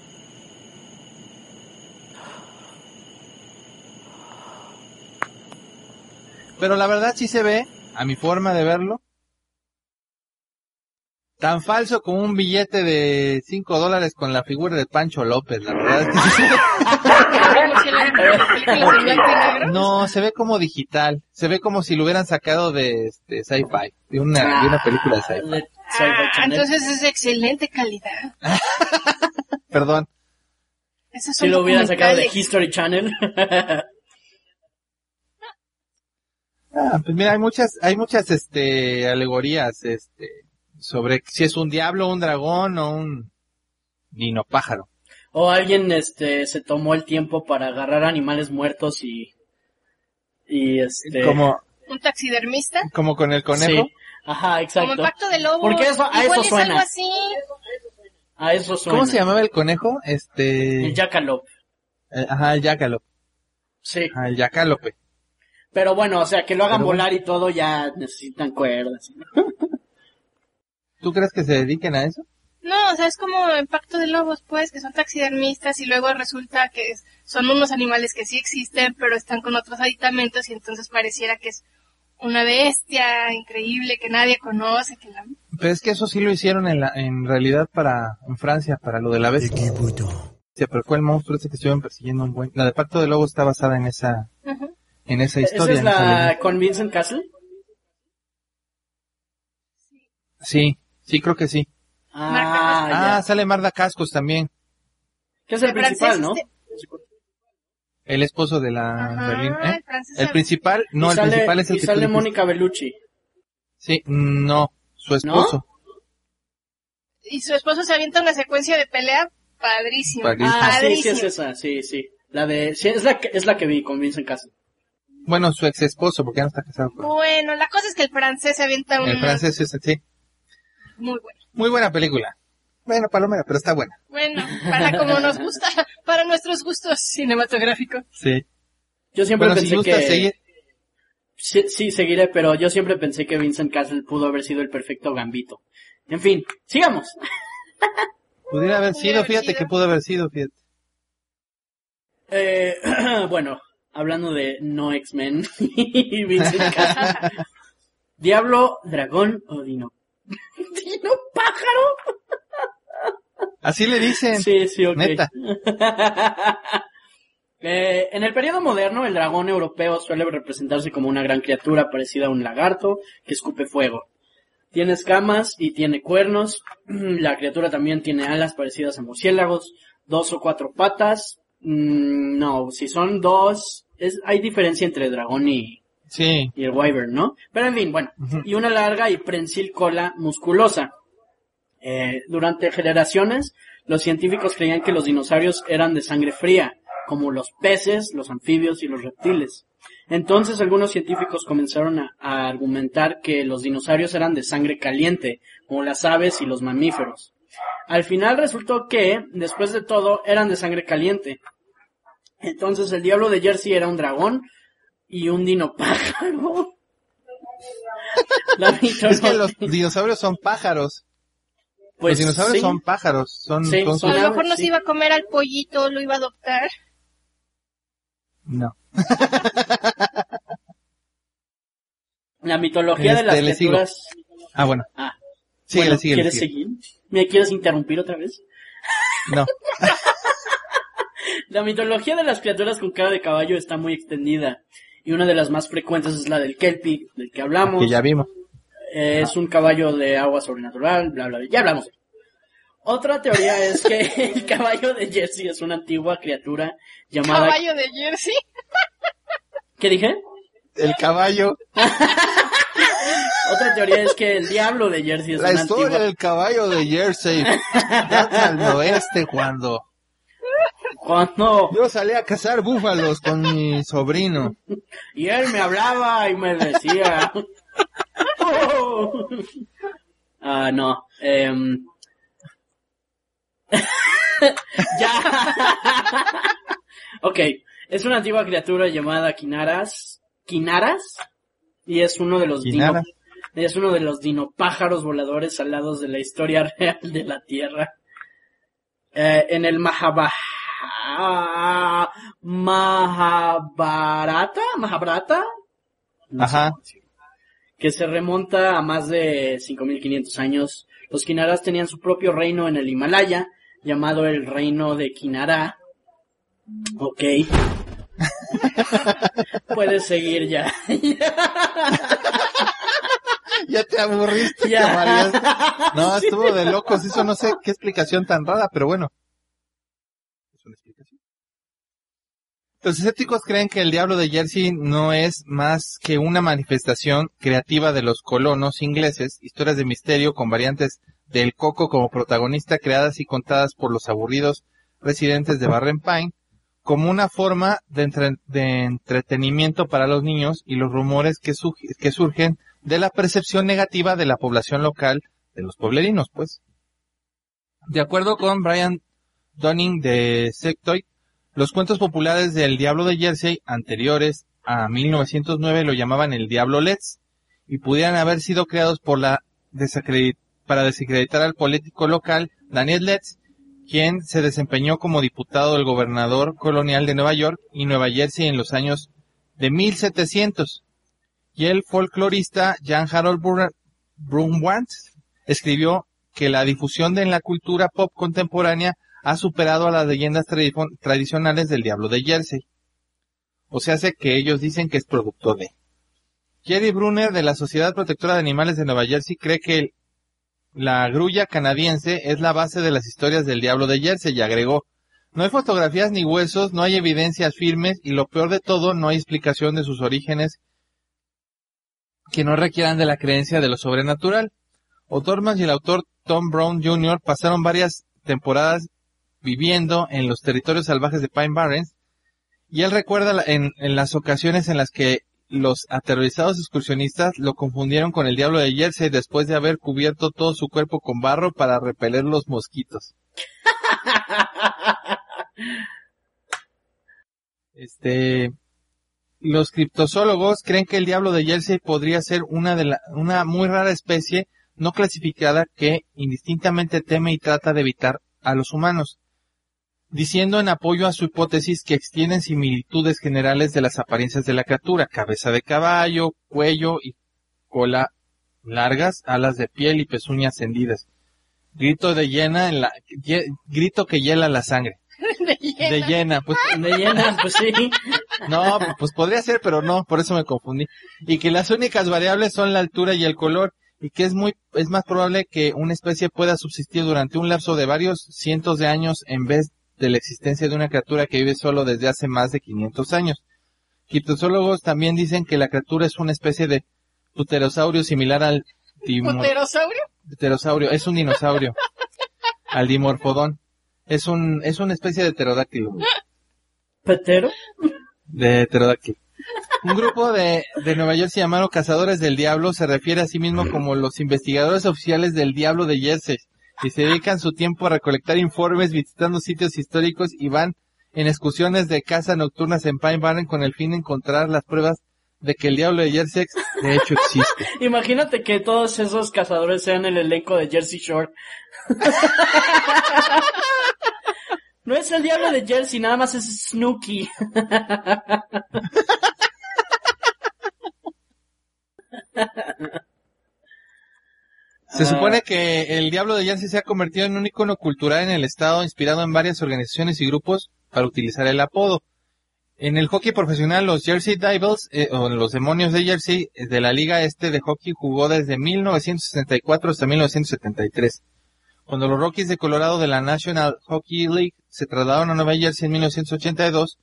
Pero la verdad sí se ve, a mi forma de verlo, tan falso como un billete de 5 dólares con la figura de Pancho López. La verdad. [LAUGHS] No, se ve como digital. Se ve como si lo hubieran sacado de este, sci-fi, de una, de una película de sci-fi. Ah, Channel. entonces es de excelente calidad. [LAUGHS] Perdón. Si lo hubieran sacado de. History Channel. [LAUGHS] Ah, pues mira, hay muchas, hay muchas, este, alegorías, este, sobre si es un diablo, un dragón o un dino pájaro. o alguien este se tomó el tiempo para agarrar animales muertos y y este Como, Un taxidermista. como con el conejo. Sí. Ajá, Como exacto. el pacto de lobos. Porque eso- a Igual eso es suena. algo así. A eso suena. ¿Cómo se llamaba el conejo? Este, El jackalope. eh, ajá, el yacalope. Sí. Ajá, el yacalope. Pero bueno, o sea, que lo hagan Pero bueno. volar y todo ya necesitan cuerdas. ¿Tú crees que se dediquen a eso? No, o sea, es como el pacto de lobos, pues, que son taxidermistas y luego resulta que es- son unos animales que sí existen, pero están con otros aditamentos y entonces pareciera que es una bestia increíble que nadie conoce, que la... Pero es que eso sí lo hicieron en la, en realidad para, en Francia, para lo de la bestia. Sí, pero fue el monstruo ese que estuvieron persiguiendo un buen. La de Pacto de Lobo está basada en esa. En esa ¿Esa historia. es esa la leyenda. con Vincent Castle? Sí, sí creo que sí. Ah, Ah, sale Marda Cascos también, Que es el El principal, ¿no? este- el esposo de la Ajá, Berlín. ¿eh? el El principal, no, Y el sale- principal es el y que sale. Mónica Bellucci. Sí, no, su esposo. Y su esposo se avienta una secuencia de pelea padrísima. Padrísimo. Ah, sí, sí es esa, sí, sí. La de, sí, es la que, es la que vi con Vincent Castle. Bueno, su ex esposo, porque ya no está casado con Bueno, la cosa es que el francés se avienta una el francés. es- Sí, muy buena. muy buena película. Bueno, palomera, pero está buena. Bueno, para como nos gusta, para nuestros gustos cinematográficos. Sí. Yo siempre Bueno, si pensé gusta que... seguir, Sí, sí, seguiré, pero yo siempre pensé que Vincent Castle pudo haber sido el perfecto gambito. En fin, sigamos. [LAUGHS] pudiera haber sido, haber fíjate sido. que pudo haber sido, fíjate. Eh, [CLEARS THROAT] bueno, hablando de no X-Men [LAUGHS] y Vincent. Diablo, dragón o dino. [LAUGHS] ¿Dino pájaro? Así le dicen. Sí, sí, ok. Neta. [LAUGHS] Eh, en el periodo moderno, el dragón europeo suele representarse como una gran criatura parecida a un lagarto que escupe fuego. Tiene escamas y tiene cuernos. [CLEARS THROAT] La criatura también tiene alas parecidas a murciélagos, dos o cuatro patas, Mm, no, si son dos, es, hay diferencia entre dragón y, Sí. y el wyvern, ¿no? Pero en fin, bueno, y una larga y prensil cola musculosa. Eh, durante generaciones, los científicos creían que los dinosaurios eran de sangre fría, como los peces, los anfibios y los reptiles. Entonces algunos científicos comenzaron a, a argumentar que los dinosaurios eran de sangre caliente, como las aves y los mamíferos. Al final resultó que, después de todo, eran de sangre caliente. Entonces el diablo de Jersey era un dragón y un dinopájaro. [LAUGHS] La Es que los dinosaurios son pájaros. pues, los dinosaurios sí. son pájaros. Son, Sí, son son A lo mejor no sí. se iba a comer al pollito, lo iba a adoptar. No. [LAUGHS] La mitología de Este, las sigo. criaturas. Ah, bueno. Ah, Síguele, bueno, síguele, ¿Quieres síguele. seguir? ¿Me quieres interrumpir otra vez? No. [LAUGHS] La mitología de las criaturas con cara de caballo está muy extendida. Y una de las más frecuentes es la del Kelpie, del que hablamos. Que ya vimos. Eh, es un caballo de agua sobrenatural, bla, bla, bla. Ya hablamos. Otra teoría es que [LAUGHS] el caballo de Jersey es una antigua criatura llamada... Caballo de Jersey. ¿Qué dije? El caballo. Otra teoría es que el diablo de Jersey es La una historia antigua... del caballo de Jersey. Data al oeste cuando Cuando... yo salí a cazar búfalos con mi sobrino. Y él me hablaba y me decía... "Oh". [LAUGHS] Ah, no. em. [LAUGHS] ya. ok. Es una antigua criatura llamada Quinaras. ¿Quinaras? Y es uno de los dino- es uno de los dinopájaros voladores alados de la historia [LAUGHS] real de la Tierra. Eh, en el Mahabha- Mahabharata, Mahabharata, No Ajá. que se remonta a más de 5500 años. Los Kinaras tenían su propio reino en el Himalaya, llamado el reino de Kinara. Ok. [LAUGHS] Puedes seguir ya. [LAUGHS] Ya te aburriste, Ya. [LAUGHS] No, estuvo de locos. Eso no sé qué explicación tan rara, pero bueno. Es una explicación. Los escépticos creen que el diablo de Jersey no es más que una manifestación creativa de los colonos ingleses, historias de misterio con variantes del coco como protagonista creadas y contadas por los aburridos residentes de Barren Pine, como una forma de, entre- de entretenimiento para los niños y los rumores que, surgen de la percepción negativa de la población local, de los pueblerinos, pues. De acuerdo con Brian Dunning de Sectoid, los cuentos populares del Diablo de Jersey anteriores a 1909 lo llamaban el Diablo Letts y pudieran haber sido creados por la para desacreditar al político local Daniel Letts, quien se desempeñó como diputado del gobernador colonial de Nueva York y Nueva Jersey en los años de 1700 y el folclorista Jan Harold Brumwant escribió que la difusión de en la cultura pop contemporánea ha superado a las leyendas tradi- tradicionales del Diablo de Jersey. O sea, hace que ellos dicen que es producto de. Jerry Brunner de la Sociedad Protectora de Animales de Nueva Jersey cree que la grulla canadiense es la base de las historias del Diablo de Jersey y agregó, no hay fotografías ni huesos, no hay evidencias firmes y lo peor de todo, no hay explicación de sus orígenes que no requieran de la creencia de lo sobrenatural. O'Dorman y el autor Tom Brown Jr. pasaron varias temporadas viviendo en los territorios salvajes de Pine Barrens y él recuerda la- en, en las ocasiones en las que los aterrorizados excursionistas lo confundieron con el diablo de Jersey después de haber cubierto todo su cuerpo con barro para repeler los mosquitos. [LAUGHS] Este, los criptozoólogos creen que el diablo de Jersey podría ser una de la, una muy rara especie no clasificada que indistintamente teme y trata de evitar a los humanos, diciendo en apoyo a su hipótesis que extienden similitudes generales de las apariencias de la criatura, cabeza de caballo, cuello y cola largas, alas de piel y pezuñas hendidas. Grito de llena en la, ye- grito que hiela la sangre. [LAUGHS] De llena. De llena, pues De llena, pues sí. no, pues podría ser, pero no, por eso me confundí. Y que las únicas variables son la altura y el color, y que es muy, es más probable que una especie pueda subsistir durante un lapso de varios cientos de años en vez, de la existencia de una criatura que vive solo desde hace más de 500 años. Criptozoólogos también dicen que la criatura es una especie de pterosaurio similar al ¿Pterosaurio? pterosaurio, es un dinosaurio, [LAUGHS] al dimorfodón. Es un, es una especie de pterodáctilo, ¿Petero? de pterodáctilo. Un grupo de, de Nueva Jersey llamado Cazadores del Diablo se refiere a sí mismo como los investigadores oficiales del Diablo de Jersey y se dedican su tiempo a recolectar informes visitando sitios históricos y van en excursiones de caza nocturnas en Pine Barren con el fin de encontrar las pruebas de que el Diablo de Jersey [LAUGHS] de hecho existe. Imagínate que todos esos cazadores sean el elenco de Jersey Shore. [LAUGHS] no es el diablo de Jersey, nada más es Snooky. [LAUGHS] Se Ah. supone que el Diablo de Jersey se ha convertido en un icono cultural en el estado, inspirado en varias organizaciones y grupos para utilizar el apodo. En el hockey profesional, los Jersey Devils, eh, o los demonios de Jersey, eh, de la Liga Este de Hockey, jugó desde 1964 hasta 1973. Cuando los Rockies de Colorado de la National Hockey League se trasladaron a Nueva Jersey en 1982,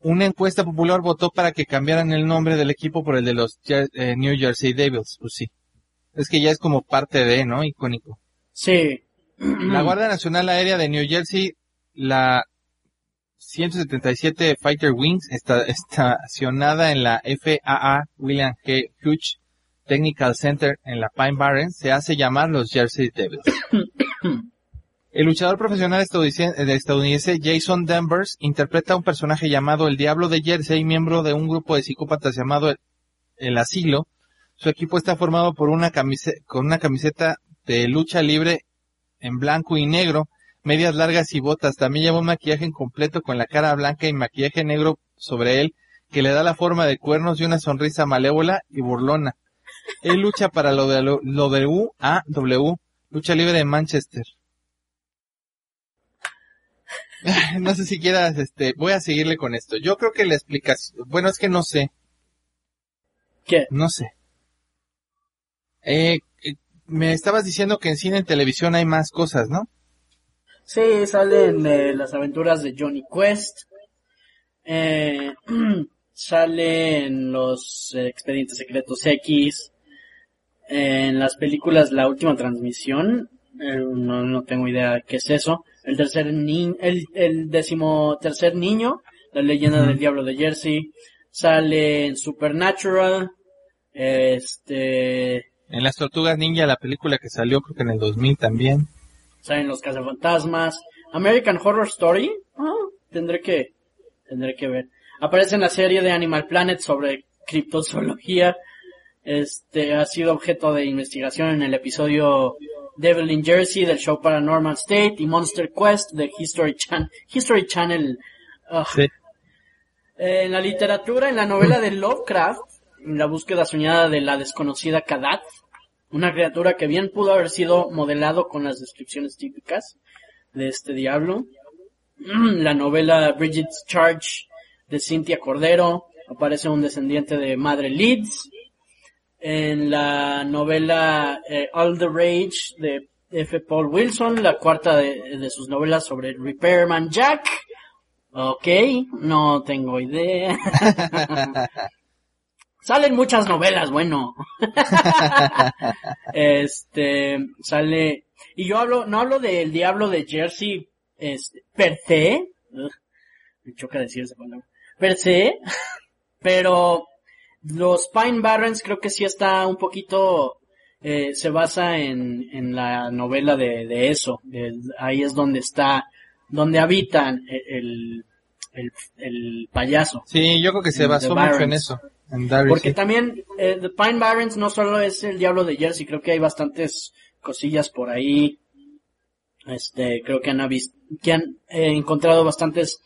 una encuesta popular votó para que cambiaran el nombre del equipo por el de los Jer- eh, New Jersey Devils. Pues sí. Es que ya es como parte de, ¿no? Icónico. Sí. La Guardia Nacional Aérea de New Jersey, la 177 Fighter Wings, está [LAUGHS] estacionada en la FAA William K. Hughes Technical Center en la Pine Barren, se hace llamar los Jersey Devils. [COUGHS] El luchador profesional estadounidense, eh, estadounidense Jason Danvers interpreta a un personaje llamado el Diablo de Jersey, miembro de un grupo de psicópatas llamado el, el Asilo. Su equipo está formado por una camiseta, con una camiseta de lucha libre en blanco y negro, medias largas y botas. También lleva un maquillaje incompleto con la cara blanca y maquillaje negro sobre él, que le da la forma de cuernos y una sonrisa malévola y burlona. Él lucha para lo de lo, lo de UAW, lucha libre de Manchester. [LAUGHS] No sé si quieras, este, voy a seguirle con esto. Yo creo que la explicación, bueno, es que no sé, ¿Qué? no sé. Eh, eh, me estabas diciendo que en cine y televisión hay más cosas, ¿no? Sí, salen eh, las aventuras de Johnny Quest. Eh, [CLEARS THROAT] salen los eh, expedientes secretos X. en las películas La Última Transmisión. eh, no, no tengo idea qué es eso. El tercer ni el, el décimo tercer niño. La leyenda del diablo de Jersey. Sale en Supernatural. Este, En las Tortugas Ninja, la película que salió creo que en el 2000 también. salen los cazafantasmas. American Horror Story. Ah, tendré que, tendré que ver. Aparece en la serie de Animal Planet sobre criptozoología. Este ha sido objeto de investigación en el episodio Devil in Jersey del show Paranormal State y Monster Quest de History Channel. History Channel. Sí. en la literatura, en la novela de Lovecraft, en la búsqueda soñada de la desconocida Kadat, una criatura que bien pudo haber sido modelado con las descripciones típicas de este diablo. [CLEARS THROAT] La novela Bridget's Charge de Cynthia Cordero, aparece un descendiente de Madre Leeds. En la novela eh, All the Rage de F. Paul Wilson, la cuarta de, de sus novelas sobre Repairman Jack. Ok, no tengo idea. [LAUGHS] [LAUGHS] Salen muchas novelas, bueno. [LAUGHS] este, sale, y yo hablo, no hablo del diablo de Jersey, este, per se, Ugh, me choca decir esa palabra, per se, [LAUGHS] pero los Pine Barrens creo que sí está un poquito, eh, se basa en, en la novela de, de eso, El- ahí es donde está, donde habitan el, el, el payaso. Sí, yo creo que se En basó mucho en eso. Porque sí. también eh, The Pine Barrens no solo es el diablo de Jersey, creo que hay bastantes cosillas por ahí. Este, creo que han, que han eh, encontrado bastantes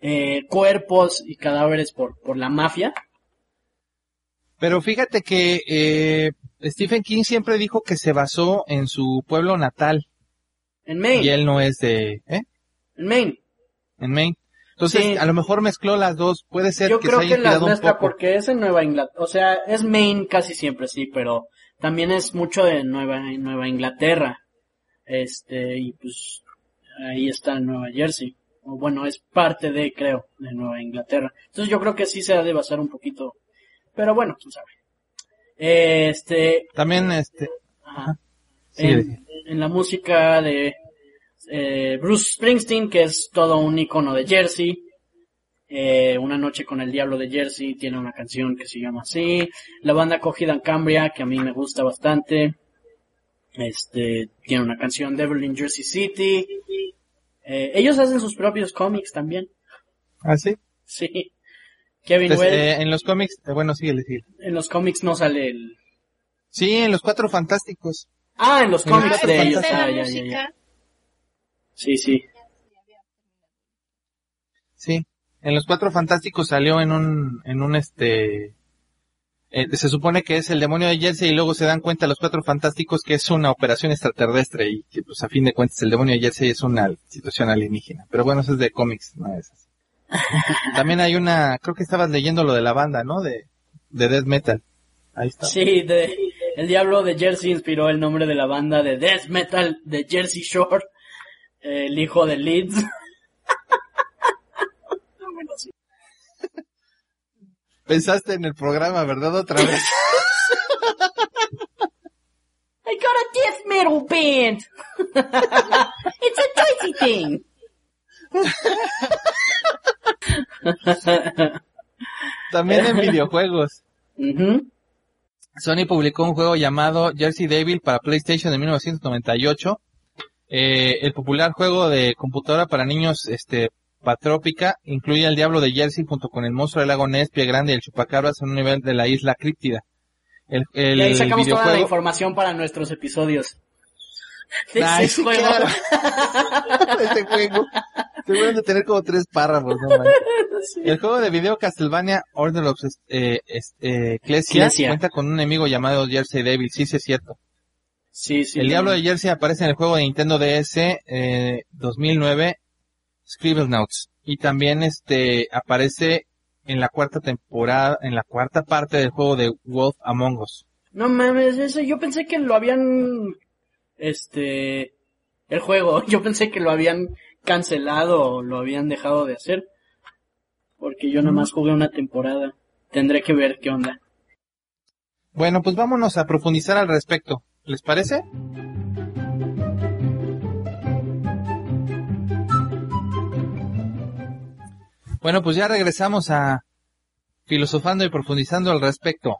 eh, cuerpos y cadáveres por, por la mafia. Pero fíjate que eh, Stephen King siempre dijo que se basó en su pueblo natal En Maine. y él no es de, ¿eh? En Maine. En Maine. Entonces, Sí. a lo mejor mezcló las dos. Puede ser Yo que creo se haya que las mezcla porque es en Nueva Inglaterra. O sea, es Maine casi siempre, sí, pero también es mucho de Nueva, Nueva Inglaterra. Este, y pues ahí está Nueva Jersey. O bueno, es parte de, creo, de Nueva Inglaterra. Entonces yo creo que sí se ha de basar un poquito. Pero bueno, quién sabe. Este, También, este, ajá. sí, en, en la música de eh, Bruce Springsteen, que es todo un icono de Jersey. Eh, una noche con el diablo de Jersey tiene una canción que se llama así. La banda Cogida en Cambria, que a mí me gusta bastante. Este, tiene una canción Devil in Jersey City. Eh, ellos hacen sus propios cómics también. ¿Ah, sí? Sí. Kevin Entonces, Well, eh, en los cómics, eh, bueno, síguele, síguele. en los cómics no sale el... Sí, en los Cuatro Fantásticos. Ah, en los cómics Cuatro de ellos. Fantásticos. Ah, la ya, ya, ya. Sí, sí. Sí, en los Cuatro Fantásticos salió en un, en un este, eh, se supone que es el demonio de Jersey y luego se dan cuenta los Cuatro Fantásticos que es una operación extraterrestre y que pues a fin de cuentas el demonio de Jersey es una situación alienígena. Pero bueno, eso es de cómics, no es así. [LAUGHS] También hay una, creo que estabas leyendo lo de la banda, ¿no? De, de Death Metal. Ahí está. Sí, de, el diablo de Jersey inspiró el nombre de la banda de death metal de Jersey Shore, el hijo de Leeds. [LAUGHS] Pensaste en el programa, ¿verdad? Otra vez. [LAUGHS] I got a death metal band. [LAUGHS] It's a Jersey thing. También en videojuegos. Sony publicó un juego llamado Jersey Devil para PlayStation en 1998. Eh, el popular juego de computadora para niños, este, Patrópica, incluye al Diablo de Jersey junto con el monstruo del lago Ness, Pie Grande y el Chupacabras en un nivel de la isla Críptida. El, el y ahí sacamos toda la información para nuestros episodios. De [LAUGHS] Ay, ese juego. claro. [LAUGHS] este juego. Tener como tres párrafos, no. El juego de video Castlevania Order of eh, eh, Ecclesia Ecclesia. cuenta con un enemigo llamado Jersey Devil, sí, sí es cierto. Sí, sí. el Diablo de Jersey aparece en el juego de Nintendo DS eh, 2009 Scribblenauts y también este aparece en la cuarta temporada, en la cuarta parte del juego de Wolf Among Us. No mames, ese, yo pensé que lo habían, este, el juego, [LAUGHS] yo pensé que lo habían cancelado o lo habían dejado de hacer. Porque yo nada más jugué una temporada. Tendré que ver qué onda. Bueno, pues vámonos a profundizar al respecto. ¿Les parece? Bueno, pues ya regresamos a filosofando y profundizando al respecto.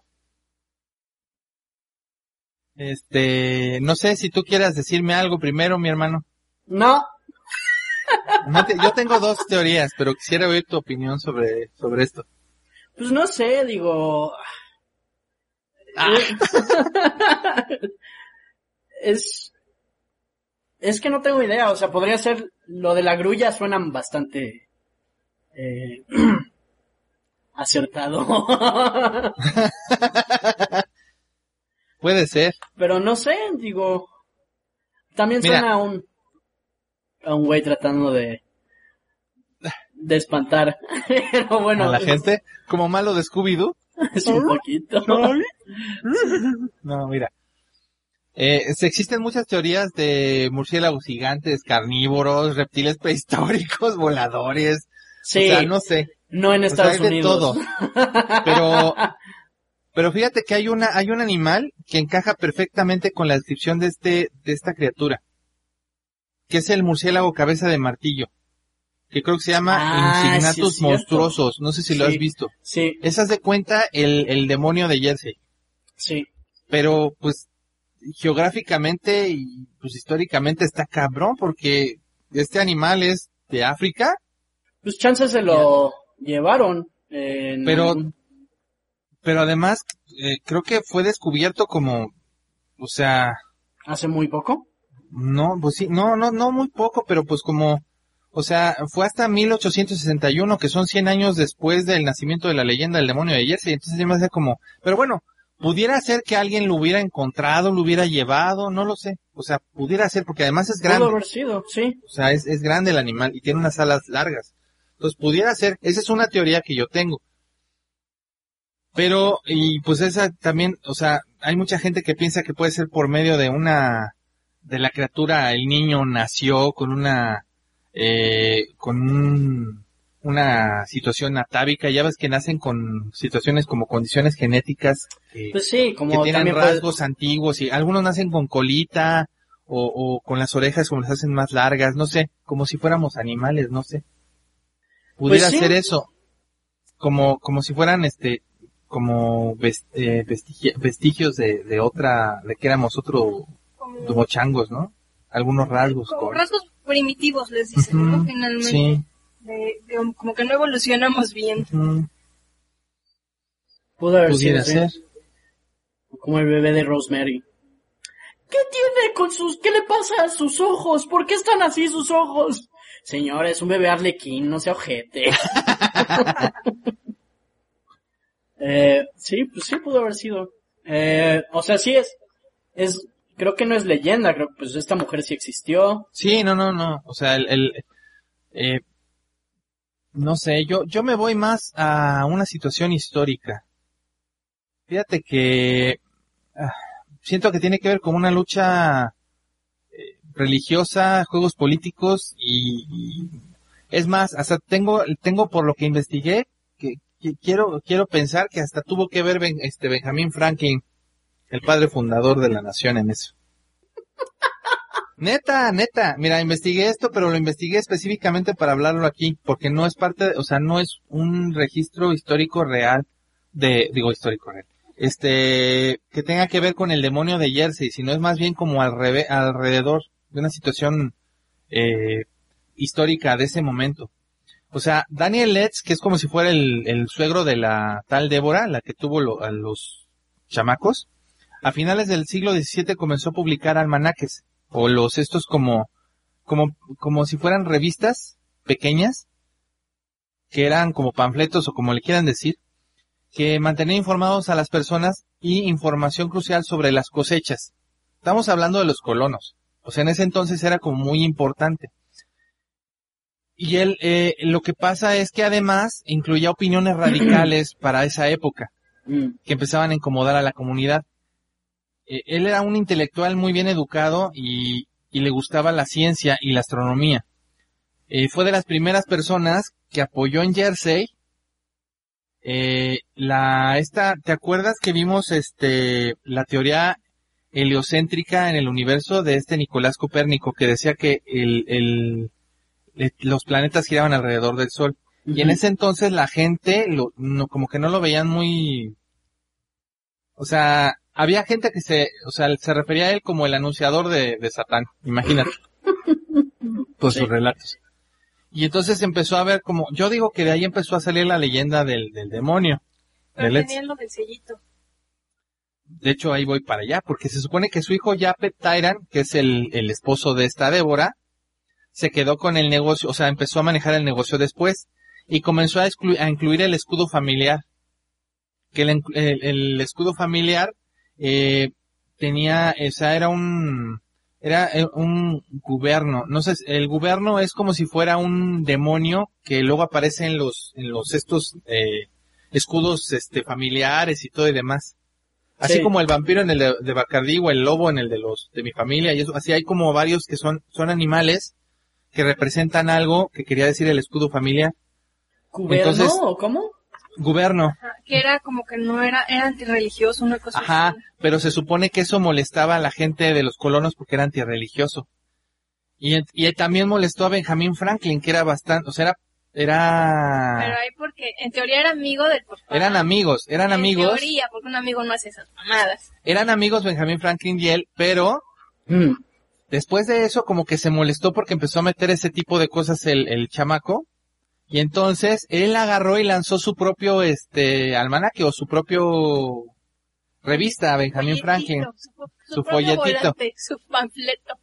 Este, no sé si tú quieras decirme algo primero, mi hermano. No, yo tengo dos teorías, pero quisiera oír tu opinión sobre, sobre esto. pues no sé, digo. [LAUGHS] es, es que no tengo idea, o sea, podría ser, lo de la grulla suenan bastante, eh, [CLEARS THROAT] acertado. [LAUGHS] Puede ser. Pero no sé, digo. También Mira. suena a un. a un güey tratando de. de espantar. [LAUGHS] Pero bueno. a la gente, como malo de Scooby-Doo. [LAUGHS] Es un poquito. No, mira. Eh, se existen muchas teorías de murciélagos gigantes, carnívoros, reptiles prehistóricos, [LAUGHS] voladores. Sí, O sea, no sé. no en O sea, Estados hay de Unidos. todo. [LAUGHS] Pero, pero fíjate que hay una, hay un animal que encaja perfectamente con la descripción de este, de esta criatura. Que es el murciélago cabeza de martillo. Que creo que se llama Ah, Insignatus monstruosos. No sé si lo has visto. Sí, Esas de cuenta el, el demonio de Jersey. sí. pero pues geográficamente y pues históricamente está cabrón porque este animal es de África, Pues chances se lo llevaron. en Pero- pero además eh, creo que fue descubierto como, o sea, hace muy poco. no, pues sí, no, no, no muy poco, pero pues como, o sea, fue hasta 1861, que son 100 años después del nacimiento de la leyenda del demonio de Jersey, entonces ya me hace como, pero bueno, pudiera ser que alguien lo hubiera encontrado, lo hubiera llevado, no lo sé, o sea, pudiera ser, porque además es grande. Pudo haber sido, sí. O sea, es, es grande el animal y tiene unas alas largas. Entonces pudiera ser, esa es una teoría que yo tengo. Pero, y pues esa también, o sea, hay mucha gente que piensa que puede ser por medio de una, de la criatura, el niño nació con una eh, con un- una situación atávica, ya ves que nacen con situaciones como condiciones genéticas que, Pues sí, que como tienen puede- rasgos antiguos y algunos nacen con colita o, o con las orejas como las hacen más largas, no sé, como si fuéramos animales, no sé. Pudiera Pues sí. ser eso, como, como si fueran este, como ves- eh, vestigi- vestigios de, de otra, de que éramos otro, Como, changos, ¿no? Algunos rasgos. como con- rasgos primitivos, les dicen. Finalmente. Sí. De- de- como que no evolucionamos bien. pudo haber sido así. ser. Como el bebé de Rosemary. ¿Qué tiene con sus... ¿Qué le pasa a sus ojos? ¿Por qué están así sus ojos? Señora, es un bebé arlequín, no sea ojete. [LAUGHS] eh, sí, pues sí pudo haber sido. Eh, o sea, sí es... Es... Creo que no es leyenda, creo que pues esta mujer sí existió. Sí, no, no, no. O sea, el, el eh, no sé, yo, yo me voy más a una situación histórica. Fíjate que ah, siento que tiene que ver con una lucha eh, religiosa, juegos políticos y, es más, hasta tengo, tengo por lo que investigué que, que quiero, quiero pensar que hasta tuvo que ver Ben- este Benjamín Franklin, el padre fundador de la nación en eso. [LAUGHS] Neta, neta, mira, investigué esto, pero lo investigué específicamente para hablarlo aquí, porque no es parte, o sea, no es un registro histórico real de, digo histórico real, este, que tenga que ver con el demonio de Jersey, sino es más bien como al reve- alrededor de una situación eh, histórica de ese momento. O sea, Daniel Letts, que es como si fuera el, el suegro de la tal Débora, la que tuvo lo- a los chamacos, a finales del siglo XVII comenzó a publicar almanaques, o los estos como, como, como si fueran revistas pequeñas, que eran como panfletos o como le quieran decir, que mantenían informados a las personas y información crucial sobre las cosechas. Estamos hablando de los colonos. O sea, en ese entonces era como muy importante. Y él, eh, lo que pasa es que además incluía opiniones radicales para esa época Mm. que empezaban a incomodar a la comunidad. Eh, él era un intelectual muy bien educado y, y le gustaba la ciencia y la astronomía. Eh, fue de las primeras personas que apoyó en Jersey eh, la esta, ¿te acuerdas que vimos este la teoría heliocéntrica en el universo de este Nicolás Copérnico que decía que el, el, los planetas giraban alrededor del Sol? Y en ese entonces la gente lo, no, como que no lo veían muy, o sea, había gente que se, o sea, se refería a él como el anunciador de, de Satán, imagínate, por Sí. sus relatos. Y entonces empezó a ver como, yo digo que de ahí empezó a salir la leyenda del, del demonio. Pero del Let's. tenían lo del sellito. De hecho, ahí voy para allá, porque se supone que su hijo Japet Tyran, que es el, el esposo de esta Débora, se quedó con el negocio, o sea, empezó a manejar el negocio después y comenzó a, exclu- a incluir el escudo familiar. Que el- el escudo familiar eh, tenía, o sea, era un, era eh, un gobierno. No sé, el gobierno es como si fuera un demonio que luego aparece en los, en los estos eh, escudos este familiares y todo y demás. Así Sí. como el vampiro en el de, de Bacardí o el lobo en el de los de mi familia y eso, así hay como varios que son son animales que representan algo que quería decir el escudo familiar. ¿Cuberno Entonces- o cómo? Gobierno. Ajá, que era como que no era, era antirreligioso, una cosa Ajá, así. pero se supone que eso molestaba a la gente de los colonos porque era antirreligioso. Y, en- y también molestó a Benjamin Franklin, que era bastante, o sea, era, Pero era, ahí porque, en teoría era amigo del papá. eran amigos, eran En amigos, teoría, porque un amigo no hace esas mamadas. eran amigos Benjamin Franklin y él, pero Mm. después de eso como que se molestó porque empezó a meter ese tipo de cosas el, el chamaco. Y entonces él agarró y lanzó su propio, este, almanaque o su propio revista, Benjamin Franklin. Su, folletito. volante, su panfleto.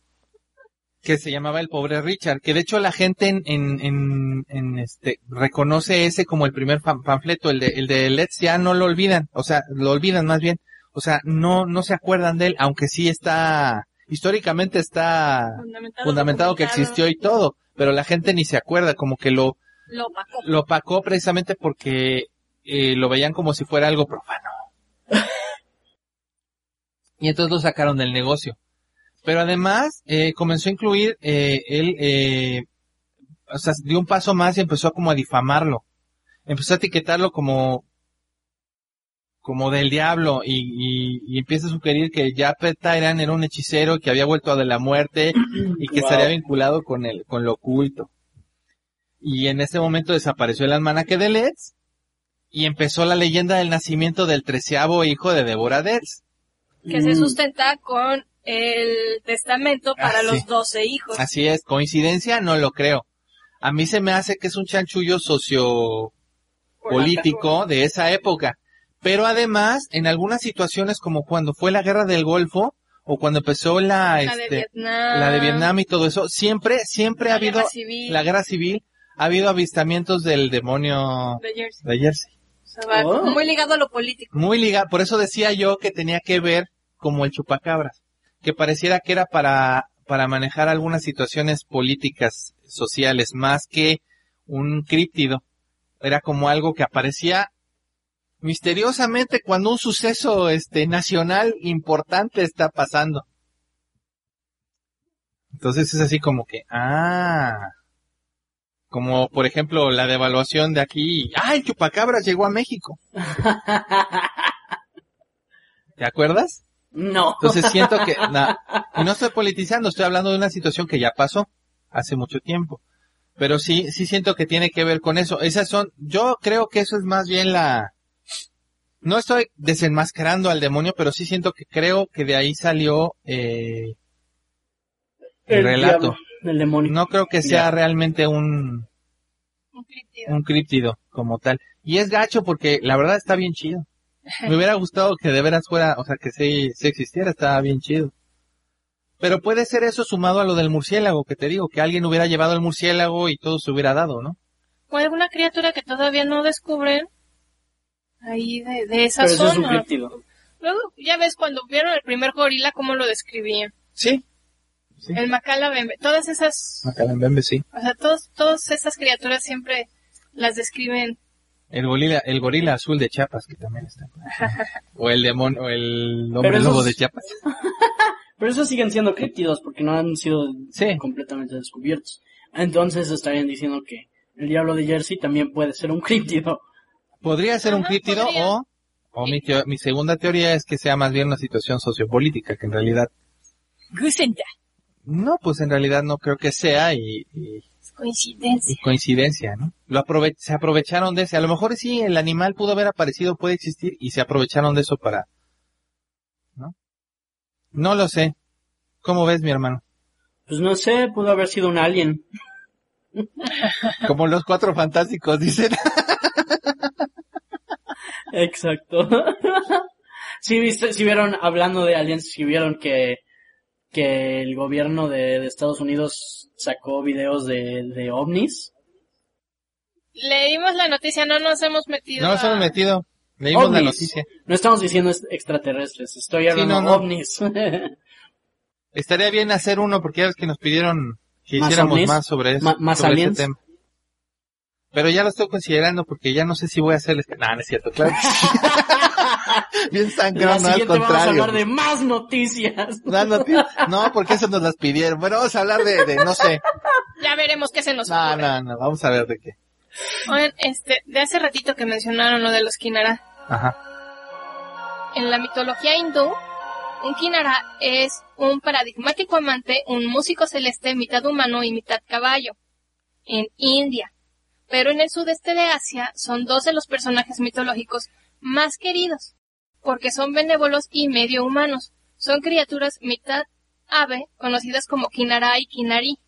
que se llamaba el pobre Richard, que de hecho la gente en, en, en, en, este reconoce ese como el primer pan- panfleto, el de el de Let's ya no lo olvidan, o sea, lo olvidan más bien, o sea, no no se acuerdan de él, aunque sí está históricamente está Fundamentado, fundamentado que existió y todo, pero la gente ni se acuerda, como que lo Lo opacó. lo opacó precisamente porque eh, lo veían como si fuera algo profano. [LAUGHS] y entonces lo sacaron del negocio. Pero además eh, comenzó a incluir, eh, él, eh, o sea, dio un paso más y empezó como a difamarlo. Empezó a etiquetarlo como, como del diablo y, y, y empieza a sugerir que Japet Tyrant era un hechicero que había vuelto de la muerte y que Wow. estaría vinculado con el, con lo oculto. Y en ese momento desapareció el almanaque de Letts y empezó la leyenda del nacimiento del treceavo hijo de Deborah Dets. Que se Mm. sustenta con el testamento para Ah, los doce hijos. Así es, coincidencia no lo creo. A mí se me hace que es un chanchullo socio político de esa época. Pero además, en algunas situaciones como cuando fue la guerra del Golfo o cuando empezó la, La de este, Vietnam. la de Vietnam y todo eso, siempre, siempre ha habido civil la guerra civil, ha habido avistamientos del demonio de Jersey. de Jersey. O sea, va Oh. muy ligado a lo político. Muy ligado, por eso decía yo que tenía que ver como el chupacabras, que pareciera que era para, para manejar algunas situaciones políticas, sociales, más que un críptido. Era como algo que aparecía misteriosamente cuando un suceso este nacional importante está pasando. Entonces es así como que, ah, como por ejemplo la devaluación de aquí, ah, el chupacabras llegó a México. [LAUGHS] ¿Te acuerdas? No. Entonces siento que, y no estoy politizando, estoy hablando de una situación que ya pasó hace mucho tiempo. Pero sí, sí siento que tiene que ver con eso. Esas son, yo creo que eso es más bien la, no estoy desenmascarando al demonio, pero sí siento que creo que de ahí salió, eh, el relato. diablo, demonio. No creo que sea Ya. realmente un, Un críptido. un críptido como tal. Y es gacho porque la verdad está bien chido. Me hubiera gustado que de veras fuera, o sea, que sí, sí existiera, estaba bien chido. Pero puede ser eso sumado a lo del murciélago, que te digo, que alguien hubiera llevado el murciélago y todo se hubiera dado, ¿no? O alguna criatura que todavía no descubren ahí de, de esa Pero eso es un zona. Luego, ya ves, cuando vieron el primer gorila, cómo lo describían. Sí. Sí. El Macalabembe. Todas esas, Macalambembe, sí. o sea, todos, todas esas criaturas siempre las describen. El gorila, el gorila azul de Chiapas, que también está. o el demonio, o el hombre esos- lobo de Chiapas. [LAUGHS] Pero esos siguen siendo críptidos porque no han sido Sí. completamente descubiertos. Entonces estarían diciendo que el diablo de Jersey también puede ser un críptido. Podría ser un críptido podría. o, o mi, teo- mi segunda teoría es que sea más bien una situación sociopolítica, que en realidad, Gusenta. No, pues en realidad no creo que sea y, coincidencia. y coincidencia, ¿no? Lo aprove- se aprovecharon de ese. A lo mejor sí, el animal pudo haber aparecido, puede existir y se aprovecharon de eso para, ¿no? No lo sé. ¿Cómo ves, mi hermano? Pues no sé, pudo haber sido un alien. Como los cuatro fantásticos dicen. [LAUGHS] Exacto. [LAUGHS] si viste, si vieron, hablando de aliens, si vieron que, que el gobierno de, de Estados Unidos sacó videos de, de ovnis. Leímos la noticia, no nos hemos metido. No nos a- hemos metido. Leímos la noticia. No estamos diciendo est- extraterrestres, estoy hablando no, no. ovnis. [LAUGHS] Estaría bien hacer uno porque ya ves que nos pidieron que ¿Más hiciéramos ovnis? más sobre eso. Más sobre tema. Pero ya lo estoy considerando porque ya no sé si voy a hacerles... No, no es cierto, claro. [LAUGHS] [LAUGHS] bien sangrón, no, al siguiente vamos a contrario. hablar de más noticias. No, no, tío. No, porque eso nos las pidieron. Bueno, vamos a hablar de, de no sé. Ya veremos qué se nos No, ocurre. no, no, vamos a ver de qué. Oigan, este, de hace ratito que mencionaron lo de los Kinara. Ajá. En la mitología hindú, un Kinara es un paradigmático amante, un músico celeste mitad humano y mitad caballo. En India. Pero en el sudeste de Asia son dos de los personajes mitológicos más queridos, porque son benévolos y medio humanos. Son criaturas mitad ave, conocidas como Kinara y Kinari.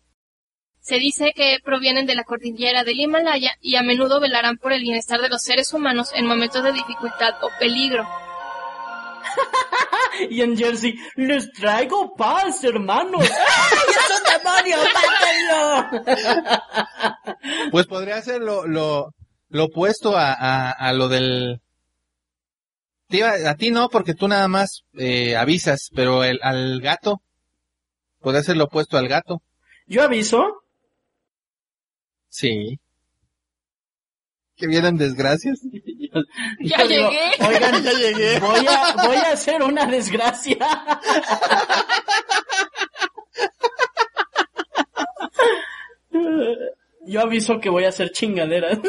Se dice que provienen de la cordillera del Himalaya y a menudo velarán por el bienestar de los seres humanos en momentos de dificultad o peligro. [LAUGHS] Y en Jersey, les traigo paz, hermanos. [LAUGHS] ¡Ay, es un demonio! ¡Mátenlo! Pues podría ser lo, lo, lo opuesto a, a, a lo del... Te iba- a ti no, porque tú nada más eh, avisas, pero el, al gato, podría ser lo opuesto al gato. Yo aviso. Sí. Que vienen desgracias. [LAUGHS] Ya Yo digo, llegué. Oigan, [LAUGHS] Ya llegué. voy a, voy a hacer una desgracia. Yo yo aviso que voy a hacer chingaderas. [LAUGHS]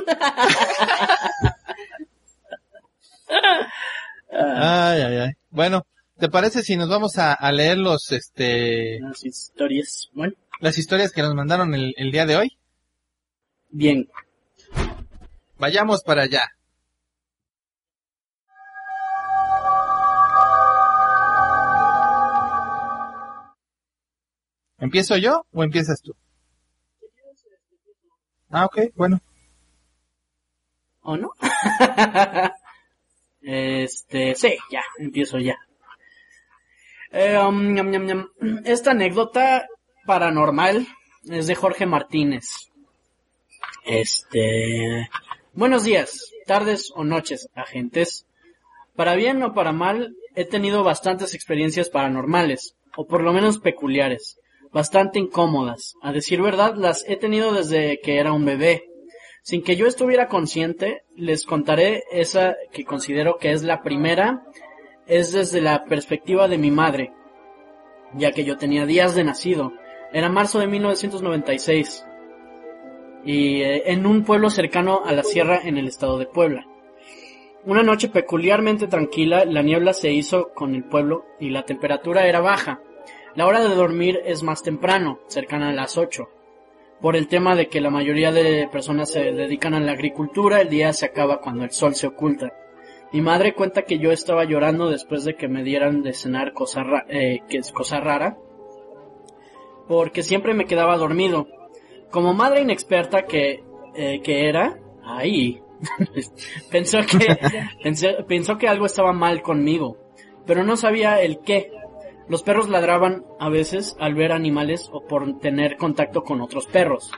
Ay, ay, ay. Bueno, ¿te parece si nos vamos a, a leer los, este, Las historias. Bueno, las historias que nos mandaron el, el día de hoy? bien. Vayamos para allá. ¿Empiezo yo o empiezas tú? Ah, ok, bueno. ¿O no? [LAUGHS] este, sí, ya, empiezo ya. Eh, um. [CLEARS THROAT] Esta anécdota paranormal es de Jorge Martínez. Este, buenos días, tardes o noches, agentes. Para bien o para mal, he tenido bastantes experiencias paranormales, o por lo menos peculiares, bastante incómodas. A decir verdad, las he tenido desde que era un bebé. Sin que yo estuviera consciente, les contaré esa que considero que es la primera, es desde la perspectiva de mi madre, ya que yo tenía días de nacido. Era marzo de 1996 y eh, en un pueblo cercano a la sierra en el estado de Puebla. Una noche peculiarmente tranquila, la niebla se hizo con el pueblo y la temperatura era baja. La hora de dormir es más temprano, cercana a las 8. Por el tema de que la mayoría de personas se dedican a la agricultura, el día se acaba cuando el sol se oculta. Mi madre cuenta que yo estaba llorando después de que me dieran de cenar cosa, ra- eh, que es cosa rara, porque siempre me quedaba dormido. Como madre inexperta que, eh, que era, ahí, [LAUGHS] pensó que, [LAUGHS] pensó que algo estaba mal conmigo, pero no sabía el qué. Los perros ladraban a veces al ver animales o por tener contacto con otros perros.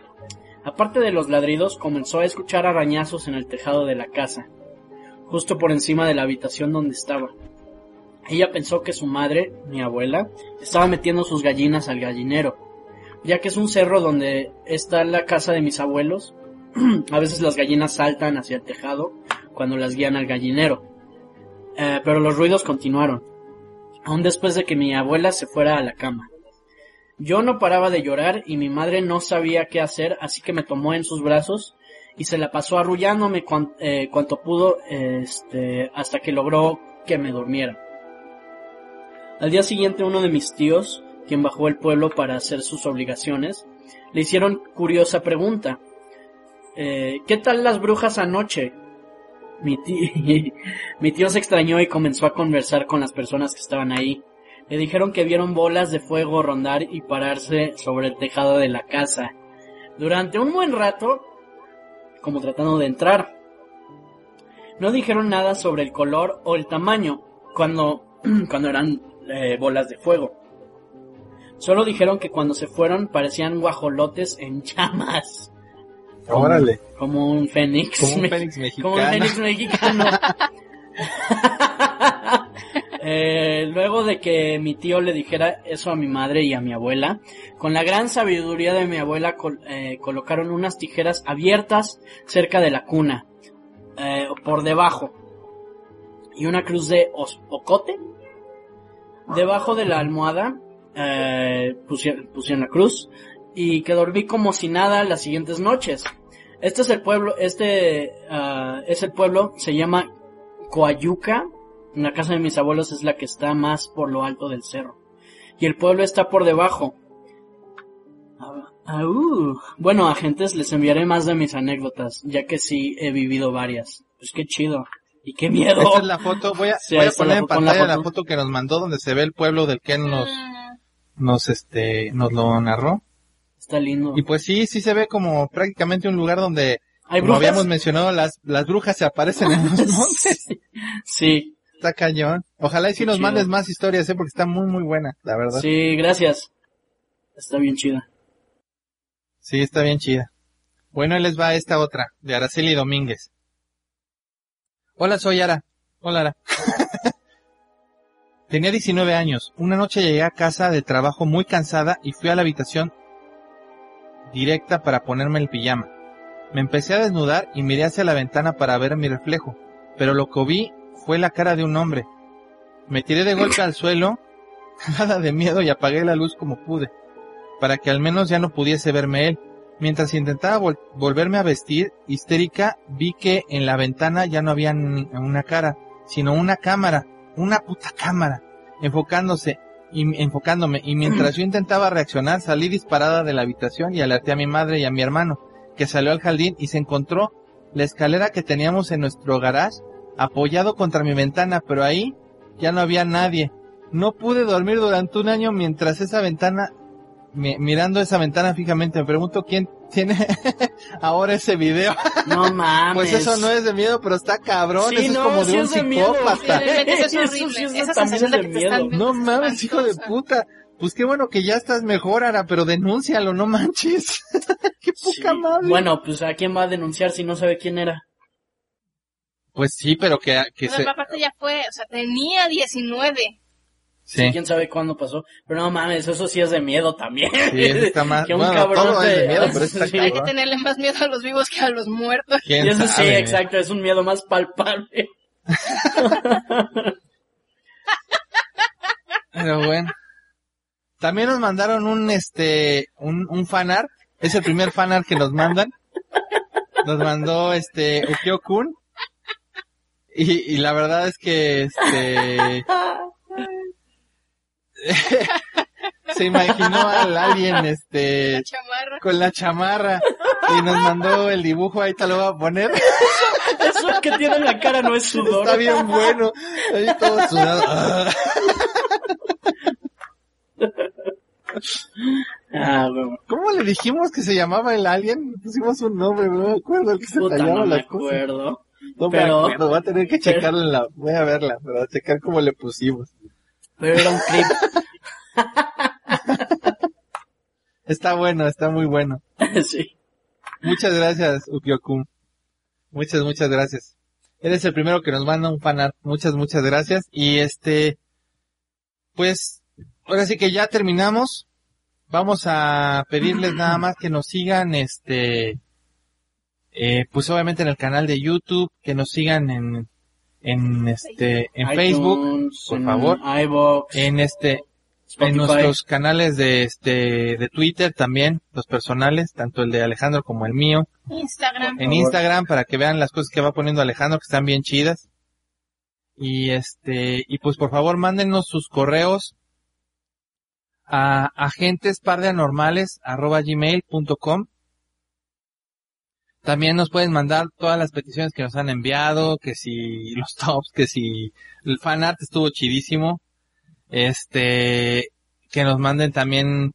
Aparte de los ladridos, comenzó a escuchar arañazos en el tejado de la casa, justo por encima de la habitación donde estaba. Ella pensó que su madre, mi abuela, estaba metiendo sus gallinas al gallinero, ya que es un cerro donde está la casa de mis abuelos. [CLEARS THROAT] a veces las gallinas saltan hacia el tejado cuando las guían al gallinero. Eh, pero los ruidos continuaron, aun después de que mi abuela se fuera a la cama. Yo no paraba de llorar y mi madre no sabía qué hacer, así que me tomó en sus brazos y se la pasó arrullándome cuan- eh, cuanto pudo, este, hasta que logró que me durmiera. Al día siguiente uno de mis tíos, quien bajó el pueblo para hacer sus obligaciones, le hicieron curiosa pregunta. Eh, ¿Qué tal las brujas anoche? [LAUGHS] Mi tío, se extrañó y comenzó a conversar con las personas que estaban ahí. Le dijeron que vieron bolas de fuego rondar y pararse sobre el tejado de la casa. Durante un buen rato, como tratando de entrar. No dijeron nada sobre el color o el tamaño cuando, [CLEARS THROAT] cuando eran eh, bolas de fuego. Solo dijeron que cuando se fueron parecían guajolotes en [LAUGHS] llamas. Como- Órale. Como un fénix. Como un fénix como un mexicano. fénix mexicano. [LAUGHS] Eh, luego de que mi tío le dijera eso a mi madre y a mi abuela, con la gran sabiduría de mi abuela col- eh, colocaron unas tijeras abiertas cerca de la cuna, eh, por debajo, y una cruz de ocote. Debajo de la almohada eh, pusieron, pusieron la cruz y que dormí como si nada las siguientes noches. Este es el pueblo, este ah, es el pueblo, se llama Coayuca. La casa de mis abuelos es la que está más por lo alto del cerro. Y el pueblo está por debajo. Ah, ah, uh. Bueno, agentes, les enviaré más de mis anécdotas, ya que sí he vivido varias. Pues qué chido. Y qué miedo. Esta es la foto, voy a, Sí, voy ahí a está poner la en la pantalla la foto. foto que nos mandó donde se ve el pueblo del que nos, nos este, nos lo narró. Está lindo. Y pues sí, sí se ve como prácticamente un lugar donde, ¿Hay como brujas? habíamos mencionado, las, las brujas se aparecen en los [LAUGHS] montes. Sí, Está cañón. Ojalá y si nos chido. mandes más historias, eh, porque está muy, muy buena, la verdad. Sí, sí, gracias. Está bien chida. está bien chida. Bueno, les va esta otra, de Araceli Domínguez. Hola, soy Ara. Hola, Ara. [LAUGHS] Tenía 19 años. Una noche llegué a casa de trabajo muy cansada y fui a la habitación directa para ponerme el pijama. Me empecé a desnudar y miré hacia la ventana para ver mi reflejo, pero lo que vi fue la cara de un hombre. Me tiré de golpe al suelo, [LAUGHS] nada de miedo y apagué la luz como pude, para que al menos ya no pudiese verme él. Mientras intentaba vol- volverme a vestir, histérica, vi que en la ventana ya no había ni una cara, sino una cámara, una puta cámara, enfocándose y enfocándome. Y mientras [CLEARS THROAT] yo intentaba reaccionar, salí disparada de la habitación y alerté a mi madre y a mi hermano, que salió al jardín y se encontró la escalera que teníamos en nuestro garage apoyado contra mi ventana, pero ahí ya no había nadie. No pude dormir durante un año mientras esa ventana, mi- mirando esa ventana fijamente, me pregunto quién tiene [LAUGHS] ahora ese video. No mames. [LAUGHS] Pues eso no es de miedo, pero está cabrón, Sí, eso es no, como sí de un es de miedo. psicópata. Eso es [LAUGHS] horrible. Esa sensación de que te están No es mames, hijo de puta. Pues qué bueno que ya estás mejor, Ara, pero denúncialo, no manches. qué Sí. poca madre. Bueno, pues a quién va a denunciar si no sabe quién era. Pues sí, pero que, que Pero se... aparte ya fue, o sea, tenía 19. Sí, quién sabe cuándo pasó. Pero no mames, eso sí es de miedo también. sí, eso está [LAUGHS] más... que un Bueno, cabrón todo es de te- miedo, [LAUGHS] pero está Sí. Hay que tenerle más miedo a los vivos que a los muertos. ¿Quién Y eso sí, exacto, es un miedo más palpable. [LAUGHS] Pero bueno. También nos mandaron un, este, un, un fanart. Es el primer fanart que nos mandan. Nos mandó, este, Ukyo-kun. Y, y la verdad es que, este, [LAUGHS] se imaginó al alien, este, Chamarra. con la chamarra. Y nos mandó el dibujo, ahí te lo voy a poner. [LAUGHS] Eso que tiene en la cara no es sudor. Está bien bueno. Ahí todo sudado. [LAUGHS] Ah. Bueno. ¿Cómo le dijimos que se llamaba el alien? Pusimos un nombre, no me acuerdo el que se Puta, tallaba no me las cosas. acuerdo. No me Pero- acuerdo, voy a tener que pero- checarla, en la, voy a verla, para checar cómo le pusimos. Pero era un clip. [LAUGHS] Está bueno, está muy bueno. [LAUGHS] sí. Muchas gracias, Ukyokun. Muchas, muchas gracias. Eres el primero que nos manda un fanart. Muchas, muchas gracias. Y este, pues, ahora sí que ya terminamos. Vamos a pedirles nada más que nos sigan, este, eh, pues obviamente en el canal de YouTube, que nos sigan en, en este, en Facebook, iTunes, por en favor. en este, Spotify. en nuestros canales de este, de Twitter también, los personales, tanto el de Alejandro como el mío. Instagram. en. Instagram para que vean las cosas que va poniendo Alejandro que están bien chidas. Y este, y pues por favor mándenos sus correos a agentespardeanormales@gmail.com. También nos pueden mandar todas las peticiones que nos han enviado, que si [LAUGHS] los tops, que si el fanart estuvo chidísimo. Este, que nos manden también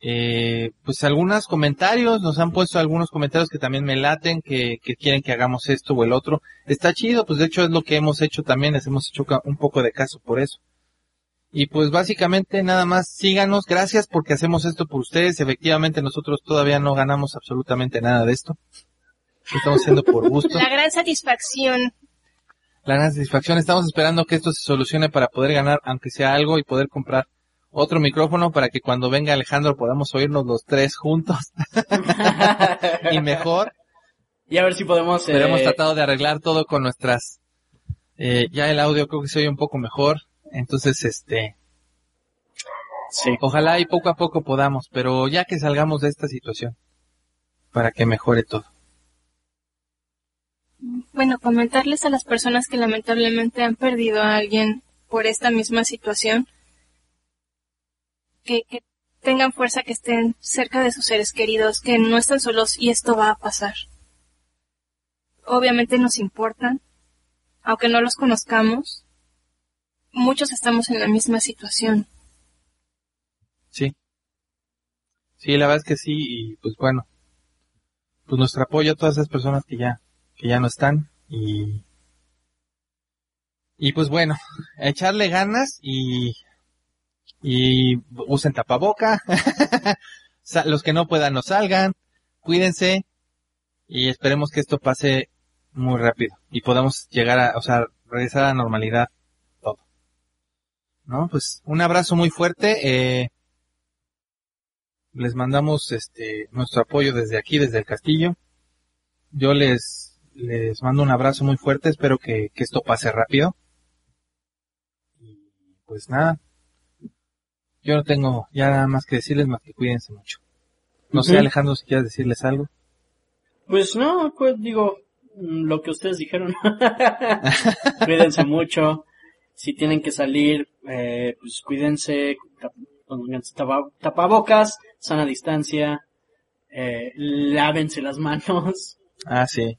eh, pues algunos comentarios, nos han puesto algunos comentarios que también me laten, que, que quieren que hagamos esto o el otro. Está chido, pues de hecho es lo que hemos hecho también, les hemos hecho un poco de caso por eso. Y pues básicamente nada más síganos, gracias porque hacemos esto por ustedes, efectivamente nosotros todavía no ganamos absolutamente nada de esto. Lo estamos haciendo por gusto. La gran satisfacción. La gran satisfacción, estamos esperando que esto se solucione para poder ganar aunque sea algo y poder comprar otro micrófono para que cuando venga Alejandro podamos oírnos los tres juntos [LAUGHS] y mejor. y a ver si podemos... Pero hemos eh, tratado de arreglar todo con nuestras... eh, ya el audio creo que se oye un poco mejor. Entonces, este... Sí. Ojalá y poco a poco podamos, pero ya que salgamos de esta situación. Para que mejore todo. Bueno, comentarles a las personas que lamentablemente han perdido a alguien por esta misma situación, que, que tengan fuerza, que estén cerca de sus seres queridos, que no están solos y esto va a pasar. Obviamente nos importan, aunque no los conozcamos, muchos estamos en la misma situación. Sí. Sí, la verdad es que sí, y pues bueno. Pues nuestro apoyo a todas esas personas que ya, que ya no están, y... Y pues bueno, echarle ganas y... Y usen tapaboca. [LAUGHS] Los que no puedan no salgan. Cuídense. Y esperemos que esto pase muy rápido. Y podamos llegar a, o sea, regresar a la normalidad. ¿No? Pues un abrazo muy fuerte. Eh, les mandamos este nuestro apoyo desde aquí, desde el castillo. Yo les les mando un abrazo muy fuerte, espero que, que esto pase rápido. Y pues nada, yo no tengo ya nada más que decirles más que cuídense mucho. No sé. Alejandro, si quieres decirles algo. Pues no, pues digo mm, lo que ustedes dijeron. [LAUGHS] cuídense mucho. Si tienen que salir, eh, pues cuídense. tapabocas, sana distancia. Eh, lávense las manos. Ah, sí.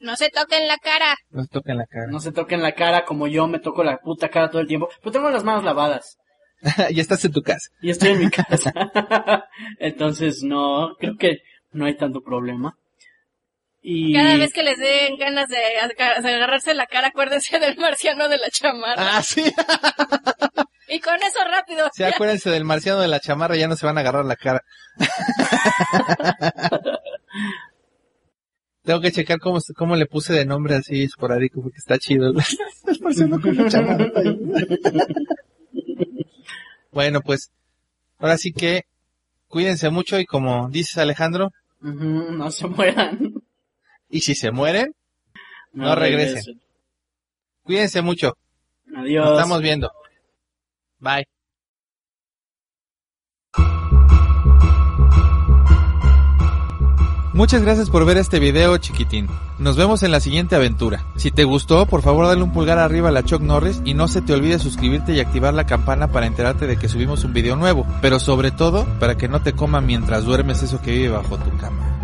No se toquen la cara. No se toquen la cara. No se toquen la cara como yo me toco la puta cara todo el tiempo. Pero tengo las manos lavadas. [LAUGHS] ya estás en tu casa. Y estoy en mi [LAUGHS] casa. [LAUGHS] Entonces no, creo que no hay tanto problema. Y Cada vez que les den ganas de aga- de agarrarse la cara, acuérdense del marciano de la chamarra. Ah, sí. Y con eso rápido. Sí, acuérdense del marciano de la chamarra, ya no se van a agarrar la cara. [LAUGHS] Tengo que checar cómo, cómo le puse de nombre así esporádico, porque está chido. [LAUGHS] El marciano con la chamarra. [LAUGHS] bueno, pues, ahora sí que cuídense mucho y como dices Alejandro, no se mueran. Y si se mueren, No regresen. cuídense mucho. Adiós. Nos estamos viendo. Bye. Muchas gracias por ver este video chiquitín. Nos vemos en la siguiente aventura. Si te gustó, por favor dale un pulgar arriba a la Chuck Norris y no se te olvide suscribirte y activar la campana para enterarte de que subimos un video nuevo. Pero sobre todo, para que no te coma mientras duermes eso que vive bajo tu cama.